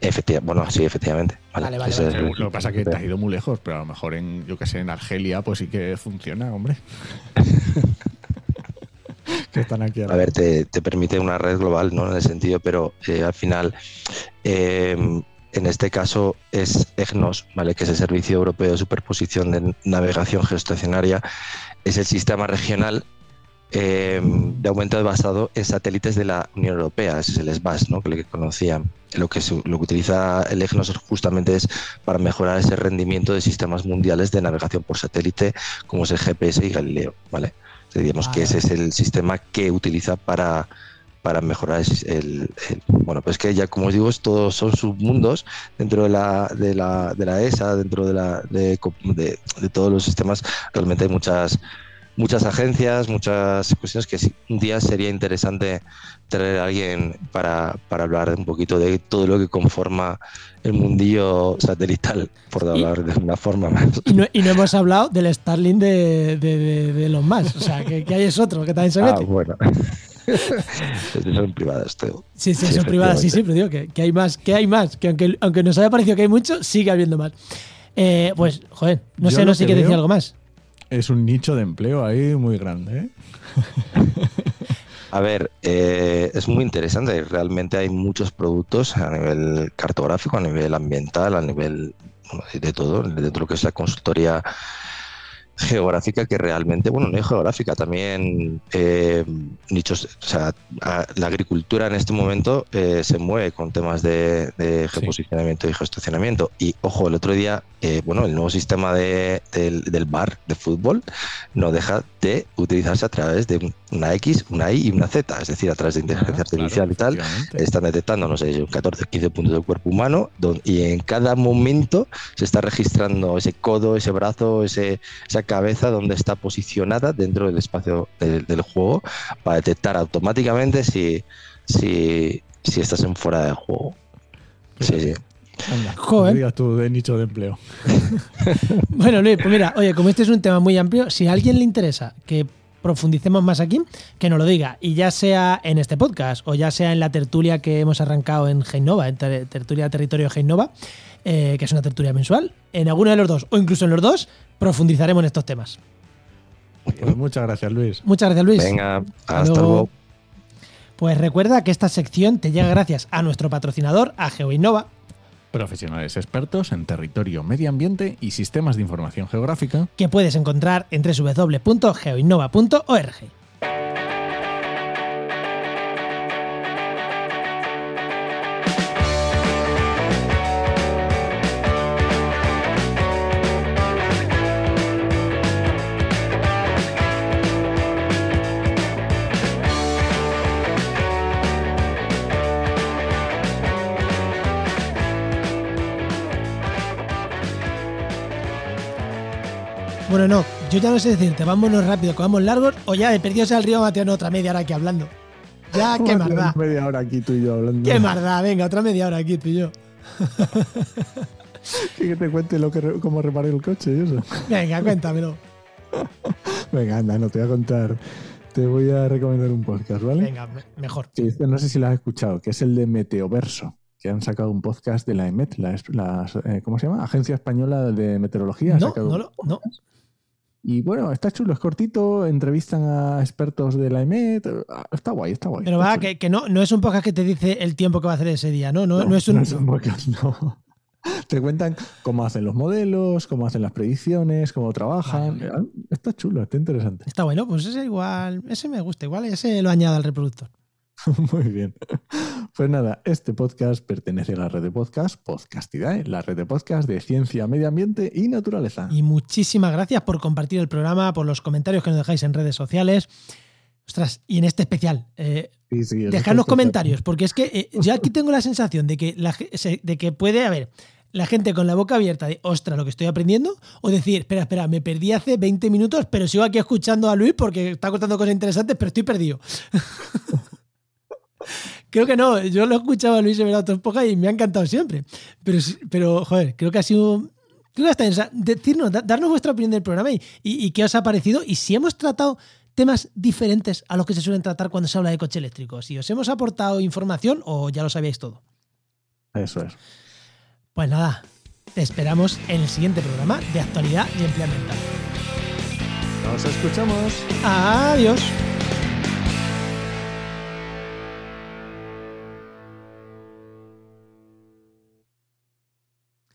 D: Efectivamente, bueno, sí, efectivamente.
A: Vale, vale, lo que pasa es que te has ido muy lejos, pero a lo mejor en, yo que sé, en Argelia, pues sí que funciona, hombre.
D: que están aquí a, ver, te, permite una red global, ¿no? En ese sentido, pero eh, al final, em, en este caso es EGNOS, ¿vale? Que es el Servicio Europeo de Superposición de Navegación Geoestacionaria, es el sistema regional eh, de aumento basado en satélites de la Unión Europea, ese es el SBAS, ¿no? que le conocía. Lo que, lo que utiliza el EGNOS justamente es para mejorar ese rendimiento de sistemas mundiales de navegación por satélite, como es el GPS y Galileo. ¿vale? Digamos que ese es el sistema que utiliza para, para mejorar el, bueno pues que ya como os digo todos son submundos dentro de la de la, de la ESA dentro de la de, de, todos los sistemas. Realmente hay muchas muchas agencias, muchas cuestiones que un día sería interesante traer a alguien para, para, hablar un poquito de todo lo que conforma el mundillo satelital, por hablar de una forma más.
B: Y no, y no, hemos hablado del Starlink de, de, de, los más, o sea, que, que, hay es otro que también se mete.
D: Ah, bueno. son privadas.
B: Sí, sí, son privadas, sí, sí, pero digo que, que, hay más, que hay más, que aunque, aunque nos haya parecido que hay mucho, sigue habiendo más. Eh, pues, joder, no Yo sé, no sé qué decir algo más.
A: Es un nicho de empleo ahí muy grande. ¿eh?
D: A ver, eh, es muy interesante. Realmente hay muchos productos a nivel cartográfico, a nivel ambiental, a nivel de todo, de lo que es la consultoría geográfica que realmente, bueno, no es geográfica, también eh, nichos, o sea, la agricultura en este momento eh, se mueve con temas de, de geoposicionamiento y geoestacionamiento. Y ojo, el otro día, eh, bueno, el nuevo sistema de, del, bar de fútbol no deja de utilizarse a través de una X, una Y y una Z, es decir, a través de inteligencia artificial y tal, están detectando, no sé, 14, 15 puntos del cuerpo humano y en cada momento se está registrando ese codo, ese brazo, ese, esa cabeza donde está posicionada dentro del espacio del, juego para detectar automáticamente si, si, si estás en fuera de juego. Sí, sí.
A: Joder. digas tú de nicho de empleo.
B: bueno, Luis, pues mira, oye, como este es un tema muy amplio, si a alguien le interesa que profundicemos más aquí, que nos lo diga. Y ya sea en este podcast o ya sea en la tertulia que hemos arrancado en Genova, en Tertulia Territorio Genova, eh, que es una tertulia mensual, en alguno de los dos o incluso en los dos, profundizaremos en estos temas.
A: Pues muchas gracias, Luis.
B: Muchas gracias, Luis.
D: Venga, hasta, luego.
B: Pues recuerda que esta sección te llega gracias a nuestro patrocinador, a GeoInnova.
A: Profesionales expertos en territorio, medio ambiente y sistemas de información geográfica.
B: Que puedes encontrar en www.geoinnova.org. Bueno, no, yo ya no sé decirte, vámonos rápido, que vamos largos, o ya de perdidos al río Mateo otra media hora aquí hablando. Ya, qué maldad.
A: Media hora aquí tú y yo hablando.
B: Qué maldad, venga, otra media hora aquí tú y yo.
A: que te cuente lo que, cómo reparé el coche y eso.
B: Venga, cuéntamelo.
A: venga, anda, no te voy a contar. Te voy a recomendar un podcast, ¿vale?
B: Venga, mejor.
A: no sé si lo has escuchado, que es el de Meteoverso que han sacado un podcast de la EMET, la, eh, ¿cómo se llama? Agencia Española de Meteorología.
B: No, no, no,
A: y bueno, está chulo, es cortito, entrevistan a expertos de la EMET. Ah, está guay, está guay.
B: Pero va, que, no, no es un podcast que te dice el tiempo que va a hacer ese día, ¿no? No, no, es un,
A: podcast, no. Te cuentan cómo hacen los modelos, cómo hacen las predicciones, cómo trabajan. Ah, está chulo, está interesante.
B: Está bueno, pues ese igual, ese me gusta, igual ese lo añado al reproductor.
A: Muy bien. Pues nada, este podcast pertenece a la red de podcast Podcastidae, la red de podcast de ciencia, medio ambiente y naturaleza.
B: Y muchísimas gracias por compartir el programa, por los comentarios que nos dejáis en redes sociales. Ostras, y en este especial, eh, dejadnos comentarios, porque es que eh, yo aquí tengo la sensación de que, la, de que puede haber la gente con la boca abierta de, ostras, lo que estoy aprendiendo, o decir, espera, espera, me perdí hace 20 minutos, pero sigo aquí escuchando a Luis porque está contando cosas interesantes, pero estoy perdido. creo que no. Yo lo he escuchado a Luis en otras pocas y me ha encantado siempre. Pero, pero joder, creo que ha sido. Creo que está decirnos, darnos vuestra opinión del programa y, y, qué os ha parecido y si hemos tratado temas diferentes a los que se suelen tratar cuando se habla de coche eléctrico. Si os hemos aportado información o ya lo sabíais todo.
A: Eso es.
B: Pues nada, te esperamos en el siguiente programa de actualidad y empleo ambiental.
A: Nos escuchamos.
B: Adiós.